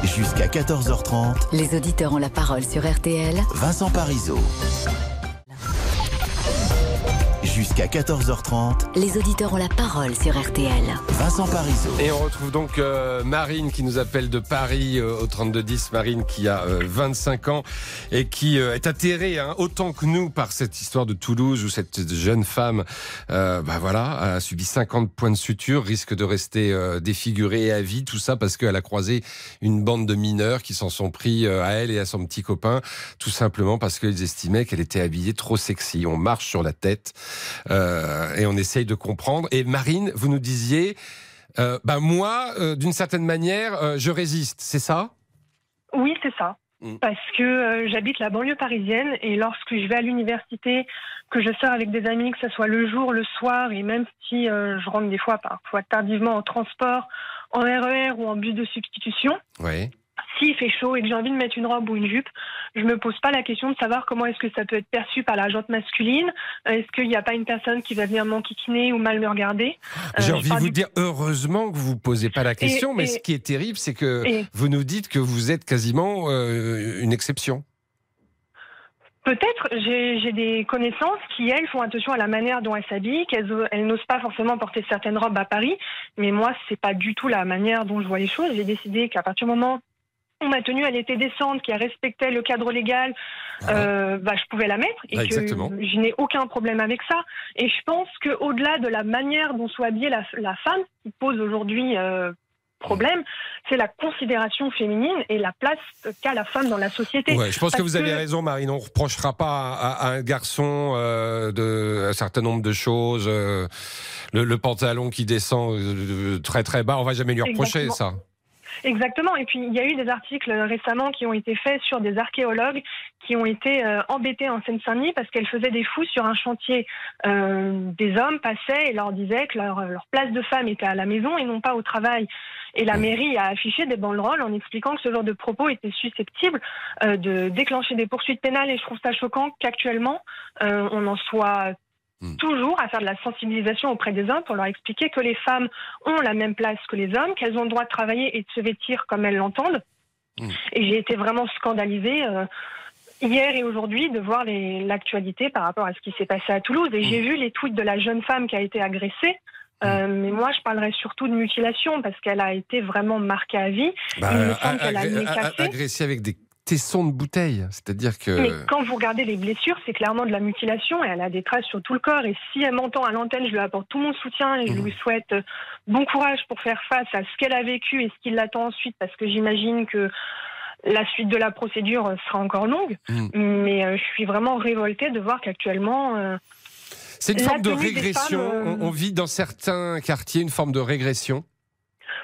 Speaker 1: Jusqu'à 14h30,
Speaker 2: Les auditeurs ont la parole sur RTL.
Speaker 1: Vincent Parisot. Jusqu'à 14h30,
Speaker 2: Les auditeurs ont la parole sur RTL.
Speaker 1: Vincent Parisot.
Speaker 3: Et on retrouve donc euh, Marine qui nous appelle de Paris euh, au 3210. Marine qui a euh, 25 ans et qui euh, est atterrée hein, autant que nous par cette histoire de Toulouse où cette jeune femme, euh, bah voilà, a subi 50 points de suture, risque de rester euh, défigurée à vie. Tout ça parce qu'elle a croisé une bande de mineurs qui s'en sont pris euh, à elle et à son petit copain, tout simplement parce qu'ils estimaient qu'elle était habillée trop sexy. On marche sur la tête euh, et on essaye de comprendre. Et Marine, vous nous disiez. Euh, bah moi, euh, d'une certaine manière, euh, je résiste, c'est ça?
Speaker 21: Oui, c'est ça.
Speaker 3: Mm.
Speaker 21: Parce que euh, j'habite la banlieue parisienne et lorsque je vais à l'université, que je sors avec des amis, que ce soit le jour, le soir, et même si euh, je rentre des fois parfois tardivement en transport, en RER ou en bus de substitution,
Speaker 3: Oui.
Speaker 21: S'il fait chaud et que j'ai envie de mettre une robe ou une jupe, je me pose pas la question de savoir comment est-ce que ça peut être perçu par la jante masculine. Euh, Est-ce qu'il n'y a pas une personne qui va venir m'enquiquiner ou mal me regarder? Euh,
Speaker 3: J'ai
Speaker 21: je
Speaker 3: envie de vous
Speaker 21: du-
Speaker 3: dire, heureusement que vous posez pas la question, mais
Speaker 21: et-
Speaker 3: ce qui est terrible, c'est que
Speaker 21: et-
Speaker 3: vous nous dites que vous êtes quasiment euh, une exception.
Speaker 21: Peut-être, j'ai des connaissances qui, elles, font attention à la manière dont elles s'habillent, qu'elles elles n'osent pas forcément porter certaines robes à Paris, mais moi, c'est pas du tout la manière dont je vois les choses. J'ai décidé qu'à partir du moment ma tenue, elle était décente, qu'elle respectait le cadre légal, euh, bah, je pouvais la mettre et
Speaker 3: Ah,
Speaker 21: que je n'ai aucun problème avec ça. Et je pense qu'au-delà de la manière dont soit habillée la, la femme, qui pose aujourd'hui euh, problème, c'est la considération féminine et la place qu'a la femme dans la société.
Speaker 3: Ouais, je pense que vous avez raison, Marine. On ne reprochera pas à, à un garçon euh, de, un certain nombre de choses. euh, le, le pantalon qui descend euh, très très bas, on va jamais lui reprocher
Speaker 21: Exactement.
Speaker 3: ça.
Speaker 21: Exactement. Et puis, il y a eu des articles récemment qui ont été faits sur des archéologues qui ont été euh, embêtés en Seine-Saint-Denis parce qu'elles faisaient des fous sur un chantier. Euh, des hommes passaient et leur disaient que leur, place de femme était à la maison et non pas au travail. Et la mairie a affiché des banderoles en expliquant que ce genre de propos était susceptible euh, de déclencher des poursuites pénales. Et je trouve ça choquant qu'actuellement, on en soit toujours à faire de la sensibilisation auprès des hommes pour leur expliquer que les femmes ont la même place que les hommes, qu'elles ont le droit de travailler et de se vêtir comme elles l'entendent. Et j'ai été vraiment scandalisée euh, hier et aujourd'hui de voir l'actualité par rapport à ce qui s'est passé à Toulouse. Et j'ai vu les tweets de la jeune femme qui a été agressée. Euh, mais moi, je parlerais surtout de mutilation parce qu'elle a été vraiment marquée à vie.
Speaker 3: Bah,
Speaker 21: Il me
Speaker 3: a-
Speaker 21: semble qu'elle a
Speaker 3: agré-
Speaker 21: le nez
Speaker 3: a-
Speaker 21: cassé.
Speaker 3: agressé avec des tessons de bouteille. C'est-à-dire que.
Speaker 21: Mais quand vous regardez les blessures, c'est clairement de la mutilation et elle a des traces sur tout le corps. Et si elle m'entend à l'antenne, je lui apporte tout mon soutien et je lui souhaite euh, bon courage pour faire face à ce qu'elle a vécu et ce qui l'attend ensuite, parce que j'imagine que la suite de la procédure sera encore longue. Mais euh, je suis vraiment révoltée de voir qu'actuellement. euh,
Speaker 3: C'est une forme de régression.
Speaker 21: femmes, euh,
Speaker 3: On, on vit dans certains quartiers une forme de régression.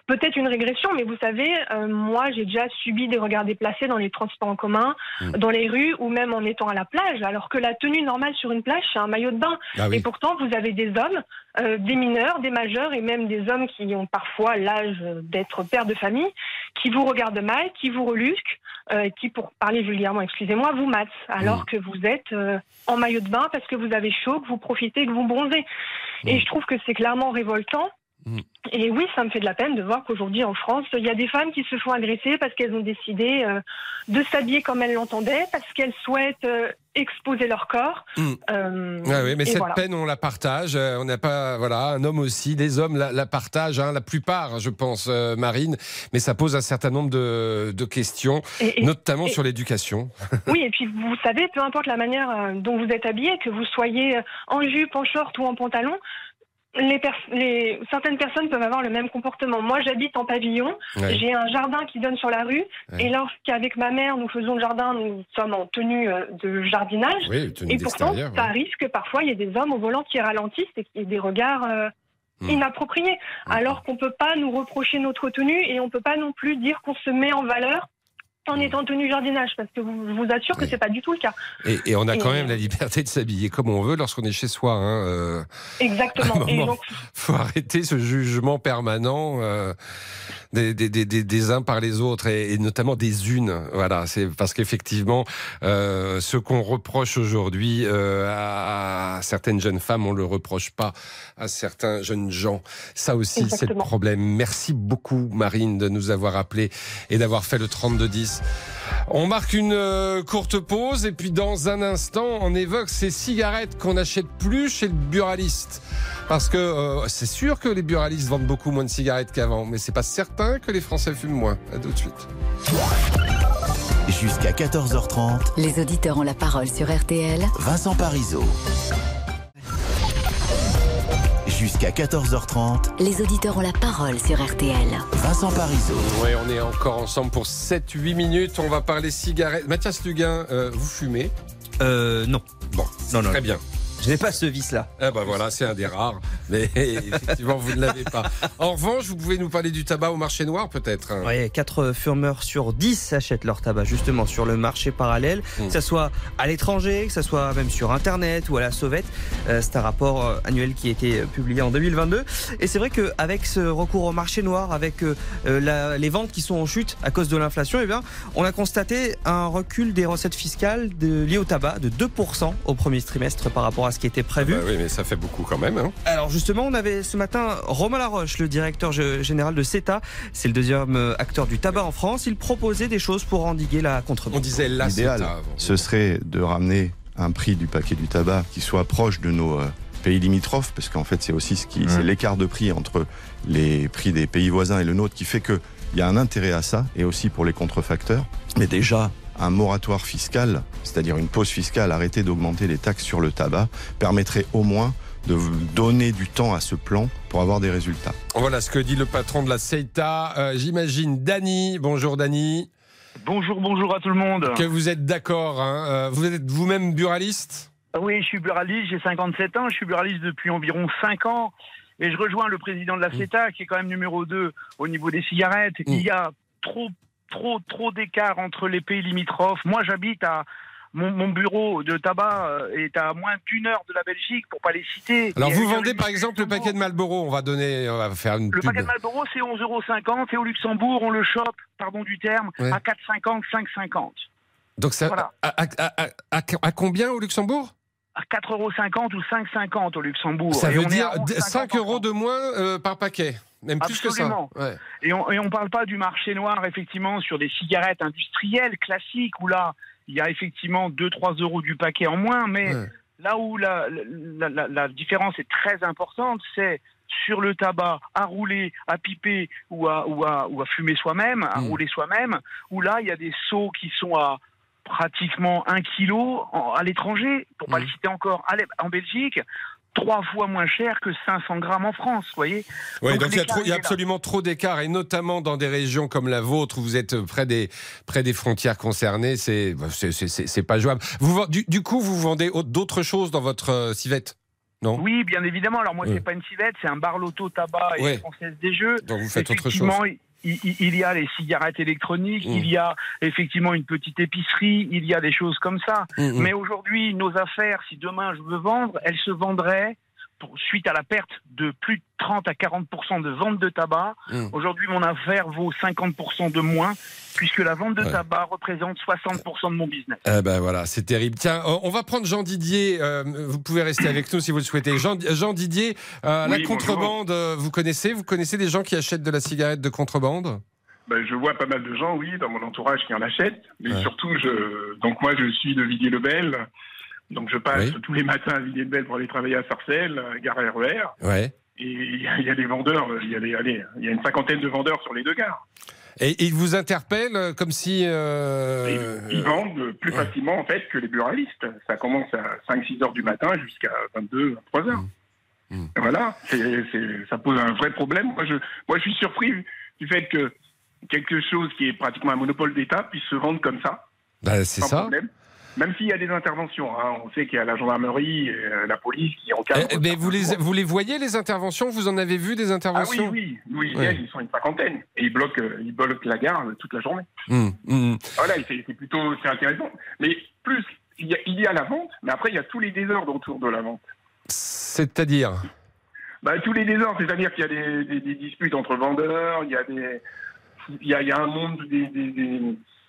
Speaker 21: Peut-être une régression, mais vous savez, euh, moi j'ai déjà subi des regards déplacés dans les transports en commun,
Speaker 3: Mm.
Speaker 21: dans les rues ou même en étant à la plage, alors que la tenue normale sur une plage c'est un maillot de bain.
Speaker 3: Ah oui.
Speaker 21: Et pourtant vous avez des hommes, euh, des mineurs, des majeurs et même des hommes qui ont parfois l'âge d'être pères de famille, qui vous regardent mal, qui vous relusquent, euh, qui pour parler vulgairement, excusez-moi, vous matent, alors que vous êtes euh, en maillot de bain parce que vous avez chaud, que vous profitez, que vous bronzez. Et je trouve que c'est clairement révoltant. Et oui, ça me fait de la peine de voir qu'aujourd'hui en France, il y a des femmes qui se font agresser parce qu'elles ont décidé euh, de s'habiller comme elles l'entendaient, parce qu'elles souhaitent euh, exposer leur corps. Euh,
Speaker 3: Ouais, oui, mais
Speaker 21: et
Speaker 3: cette
Speaker 21: voilà.
Speaker 3: peine, on la partage. On n'a pas, voilà, un homme aussi. Les hommes la, la partagent, hein, la plupart, je pense, Marine. Mais ça pose un certain nombre de, de questions,
Speaker 21: Et- et-
Speaker 3: notamment
Speaker 21: et-
Speaker 3: sur l'éducation.
Speaker 21: Oui, et puis vous savez, peu importe la manière dont vous êtes habillé, que vous soyez en jupe, en short ou en pantalon, les, pers- les- certaines personnes peuvent avoir le même comportement. Moi, j'habite en pavillon,
Speaker 22: Ouais.
Speaker 21: j'ai un jardin qui donne sur la rue,
Speaker 22: Ouais.
Speaker 21: et lorsqu'avec ma mère nous faisons le jardin, nous sommes en tenue euh, de jardinage,
Speaker 3: Oui, tenue
Speaker 21: et pourtant,
Speaker 3: d'extérieur,
Speaker 21: ça
Speaker 3: ouais.
Speaker 21: arrive que parfois il y ait des hommes au volant qui ralentissent et qui aient des regards euh,
Speaker 3: Hmm.
Speaker 21: inappropriés, alors qu'on peut pas nous reprocher notre tenue et on peut pas non plus dire qu'on se met en valeur en étant en tenue jardinage, parce que vous- je vous assure que c'est pas du tout le cas.
Speaker 3: Et, et on a quand même la liberté de s'habiller comme on veut lorsqu'on est chez soi. Hein, euh.
Speaker 21: Exactement. Et donc,
Speaker 3: faut arrêter ce jugement permanent euh, des, des, des, des- des uns par les autres et, et notamment des unes. Voilà, c'est parce qu'effectivement, euh, ce qu'on reproche aujourd'hui à, à certaines jeunes femmes, on le reproche pas à certains jeunes gens. Ça aussi, c'est le problème. Merci beaucoup, Marine, de nous avoir appelé et d'avoir fait le 3210. On marque une euh, courte pause et puis dans un instant, on évoque ces cigarettes qu'on n'achète plus chez le buraliste. Parce que euh, c'est sûr que les buralistes vendent beaucoup moins de cigarettes qu'avant, mais c'est pas certain que les Français fument moins. À tout de suite.
Speaker 1: Jusqu'à 14h30,
Speaker 2: Les auditeurs ont la parole sur RTL.
Speaker 1: Vincent Parisot. Jusqu'à 14h30,
Speaker 2: Les auditeurs ont la parole sur RTL.
Speaker 1: Vincent Parisot.
Speaker 3: Oui, on est encore ensemble pour 7-8 minutes. On va parler cigarettes. Mathias Luguin, euh, vous fumez?
Speaker 8: Euh, non.
Speaker 3: Bon,
Speaker 8: Non, non.
Speaker 3: très bien.
Speaker 8: Je n'ai pas ce vice-là.
Speaker 3: Ah bah voilà, c'est un des rares. Mais effectivement, vous ne l'avez pas. En revanche, vous pouvez nous parler du tabac au marché noir, peut-être hein.
Speaker 8: Oui, 4 fumeurs sur 10 achètent leur tabac justement sur le marché parallèle,
Speaker 3: Hmm.
Speaker 8: que ce soit à l'étranger, que ce soit même sur Internet ou à la sauvette. Euh, c'est un rapport euh, annuel qui a été publié en 2022. Et c'est vrai qu'avec ce recours au marché noir, avec euh, la- les ventes qui sont en chute à cause de l'inflation, eh bien, on a constaté un recul des recettes fiscales de, liées au tabac de 2% au premier trimestre par rapport à ce qui était prévu.
Speaker 3: Bah oui, mais ça fait beaucoup quand même. hein.
Speaker 8: Alors justement, on avait ce matin Romain Laroche, le directeur général de CETA. C'est le deuxième euh, acteur du tabac en France. Il proposait des choses pour endiguer la contrebande.
Speaker 3: On disait la
Speaker 23: L'idéal, ce serait de ramener un prix du paquet du tabac qui soit proche de nos euh, pays limitrophes, parce qu'en fait, c'est aussi ce qui, c'est l'écart de prix entre les prix des pays voisins et le nôtre qui fait qu'il y a un intérêt à ça, et aussi pour les contrefacteurs. Mais déjà, un moratoire fiscal, c'est-à-dire une pause fiscale, arrêter d'augmenter les taxes sur le tabac, permettrait au moins de vous donner du temps à ce plan pour avoir des résultats.
Speaker 3: Voilà ce que dit le patron de la CETA. Euh, J'imagine Dany. Bonjour Dany.
Speaker 22: Bonjour, bonjour à tout le monde.
Speaker 3: Que vous êtes d'accord. hein. Euh, Vous êtes vous-même buraliste
Speaker 22: Oui, je suis buraliste, j'ai 57 ans, je suis buraliste depuis environ 5 ans. Et je rejoins le président de la CETA, qui est quand même numéro 2 au niveau des cigarettes. Il y a
Speaker 4: trop, trop, trop d'écart entre les pays limitrophes. Moi, j'habite à mon, mon bureau de tabac euh, est à moins d'une heure de la Belgique, pour pas les citer.
Speaker 3: Alors vous vendez par exemple le paquet de Malboro, on va donner, on va faire une
Speaker 4: Le
Speaker 3: pub.
Speaker 4: paquet de Marlboro, c'est 11,50 euros. Et au Luxembourg, on le chope, pardon du terme,
Speaker 3: Ouais.
Speaker 4: à 4,50, 5,50.
Speaker 3: Donc ça,
Speaker 4: Voilà.
Speaker 3: à, à- à- à- combien au Luxembourg?
Speaker 4: À 4,50 euros ou 5,50 au Luxembourg.
Speaker 3: Ça
Speaker 4: Et
Speaker 3: veut dire
Speaker 4: à 11,50
Speaker 3: 5 euros de moins euh, par paquet, même plus
Speaker 4: Absolument.
Speaker 3: que ça. Ouais.
Speaker 4: Et on ne parle pas du marché noir, effectivement, sur des cigarettes industrielles classiques, où là, il y a effectivement 2-3 euros du paquet en moins, mais là où la, la, la- la différence est très importante, c'est sur le tabac à rouler, à piper ou à, ou à, ou à fumer soi-même, à rouler soi-même, où là, il y a des seaux qui sont à pratiquement 1 kilo en- à l'étranger, pour pas le citer encore, à en Belgique, trois fois moins cher que 500 grammes en France, vous voyez
Speaker 3: Ouais, donc, il y a,
Speaker 4: l'écart,
Speaker 3: trop- il y a
Speaker 4: est là.
Speaker 3: absolument trop d'écart, et notamment dans des régions comme la vôtre où vous êtes près des, près des frontières concernées, c'est pas jouable. Vous, du, du coup, vous vendez au- d'autres choses dans votre euh, civette Non?
Speaker 4: Oui, bien évidemment. Alors moi,
Speaker 3: Ouais.
Speaker 4: c'est pas une civette, c'est un bar loto tabac et
Speaker 3: Ouais.
Speaker 4: française des jeux.
Speaker 3: Donc vous faites autre chose.
Speaker 4: Il, y a les cigarettes électroniques, il y a effectivement une petite épicerie, il y a des choses comme ça.
Speaker 3: Mm, mm.
Speaker 4: Mais aujourd'hui, nos affaires, si demain je veux vendre, elles se vendraient pour, suite à la perte de plus de 30 à 40 de vente de tabac.
Speaker 3: Mm.
Speaker 4: Aujourd'hui, mon affaire vaut 50% de moins, puisque la vente de
Speaker 3: Ouais.
Speaker 4: tabac représente 60% de mon business.
Speaker 3: Eh ben voilà, c'est terrible. Tiens, on va prendre Jean Didier. euh, vous pouvez rester avec nous si vous le souhaitez. Jean, Jean Didier, euh,
Speaker 24: Oui,
Speaker 3: la contrebande, euh, vous connaissez Vous connaissez des gens qui achètent de la cigarette de contrebande?
Speaker 24: Ben, je vois pas mal de gens, oui, dans mon entourage qui en achètent. Mais
Speaker 3: Ouais.
Speaker 24: surtout, je... donc moi, je suis de Villiers-le-Bel. Donc je passe
Speaker 3: Oui.
Speaker 24: tous les matins à Villiers-le-Bel pour aller travailler à Sarcelles, à gare RER.
Speaker 3: Ouais.
Speaker 24: Et il y, a- il y a des vendeurs, il y a, des, allez, il y a une cinquantaine de vendeurs sur les deux gares.
Speaker 3: Et ils vous interpellent euh, comme si. euh,
Speaker 24: Ils vendent plus facilement, en fait, que les buralistes. Ça commence à 5-6 heures du matin jusqu'à 22, 23 heures.
Speaker 3: Mmh.
Speaker 24: Voilà, c'est, c'est- ça pose un vrai problème. Moi je, moi, je suis surpris du fait que quelque chose qui est pratiquement un monopole d'État puisse se vendre comme ça.
Speaker 3: Bah, c'est ça.
Speaker 24: problème. Même s'il y a des interventions, hein. on sait qu'il y a la gendarmerie, et, euh, la police qui encadrent.
Speaker 3: Eh, mais vous les, vous les voyez, les interventions? Vous en avez vu des
Speaker 24: Ah oui,
Speaker 3: interventions?
Speaker 24: oui, oui,
Speaker 3: Ouais.
Speaker 24: ils sont une cinquantaine et ils bloquent, euh, ils bloquent la gare euh, toute la journée.
Speaker 3: Hum, hum.
Speaker 24: Voilà, c'est c'est plutôt c'est intéressant. Mais plus, il y, a, il y a la vente, mais après, il y a tous les désordres autour de la vente.
Speaker 3: C'est-à-dire?
Speaker 24: Bah, tous les désordres, c'est-à-dire qu'il y a des, des- des disputes entre vendeurs, il y a des, il y a, il y a un monde des, des,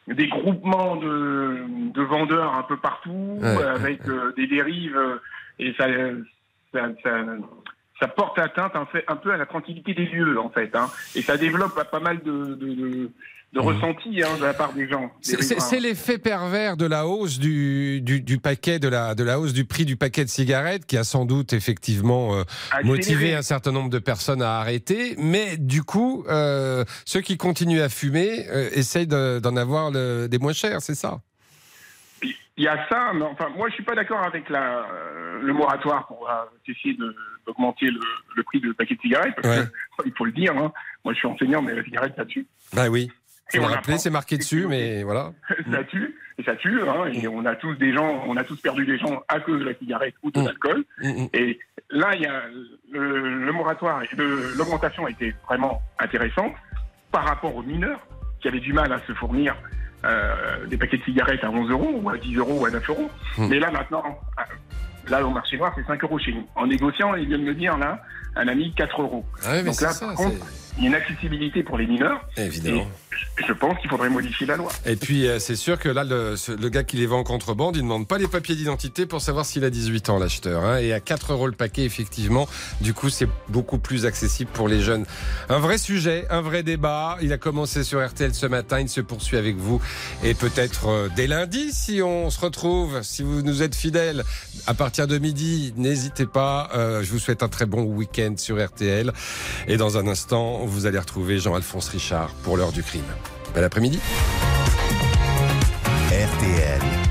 Speaker 24: des- groupements de, de vendeurs un peu partout,
Speaker 3: Ouais, ouais,
Speaker 24: avec euh, des dérives, euh, et ça, ça, ça, ça porte atteinte un, fait, un peu à la tranquillité des lieux, en fait. Hein, et ça développe pas, mal de, de, de, de ressentis hein, de la part des gens.
Speaker 3: C'est- l'effet pervers de la hausse du, du, du paquet, de la, de la hausse du prix du paquet de cigarettes qui a sans doute effectivement euh, motivé un certain nombre de personnes à arrêter. Mais du coup, euh, ceux qui continuent à fumer euh, essayent de- d'en avoir le- des moins chers, c'est ça?
Speaker 24: Il y a ça, mais enfin, moi, je suis pas d'accord avec la, euh, le moratoire pour essayer de- d'augmenter le, le prix du paquet de cigarettes, parce
Speaker 3: Ouais.
Speaker 24: que, il faut le dire, hein, moi, je suis enseignant, mais la cigarette, ça tue.
Speaker 3: Bah oui.
Speaker 24: Et on apprend.
Speaker 3: c'est marqué dessus, mais voilà.
Speaker 24: ça tue, et ça tue, hein, et on a tous des gens, on a tous perdu des gens à cause de la cigarette ou de
Speaker 3: Mm.
Speaker 24: l'alcool. Et là, il y a le, le moratoire et l'augmentation a été vraiment intéressante par rapport aux mineurs qui avaient du mal à se fournir euh, des paquets de cigarettes à 11 euros ou à 10 euros ou à 9 euros.
Speaker 3: Mm.
Speaker 24: Mais là, maintenant, là, au marché noir, c'est 5 euros chez nous. En négociant, il vient de me dire, là, un ami, 4 euros.
Speaker 3: Ah oui, mais
Speaker 24: Donc là,
Speaker 3: ça,
Speaker 24: par contre, il y a une accessibilité pour les mineurs.
Speaker 3: Évidemment.
Speaker 24: Et je pense qu'il faudrait modifier la loi.
Speaker 3: Et puis, euh, c'est sûr que là, le gars qui les vend en contrebande, il ne demande pas les papiers d'identité pour savoir s'il a 18 ans, l'acheteur. hein. Et à 4 euros le paquet, effectivement, du coup, c'est beaucoup plus accessible pour les jeunes. Un vrai sujet, un vrai débat. Il a commencé sur RTL ce matin, il se poursuit avec vous. Et peut-être euh, dès lundi, si on se retrouve, si vous nous êtes fidèles, à partir de midi, n'hésitez pas. Euh, je vous souhaite un très bon week-end sur RTL. Et dans un instant, vous allez retrouver Jean-Alphonse Richard pour l'heure du crime. Bel après-midi.
Speaker 1: RTL.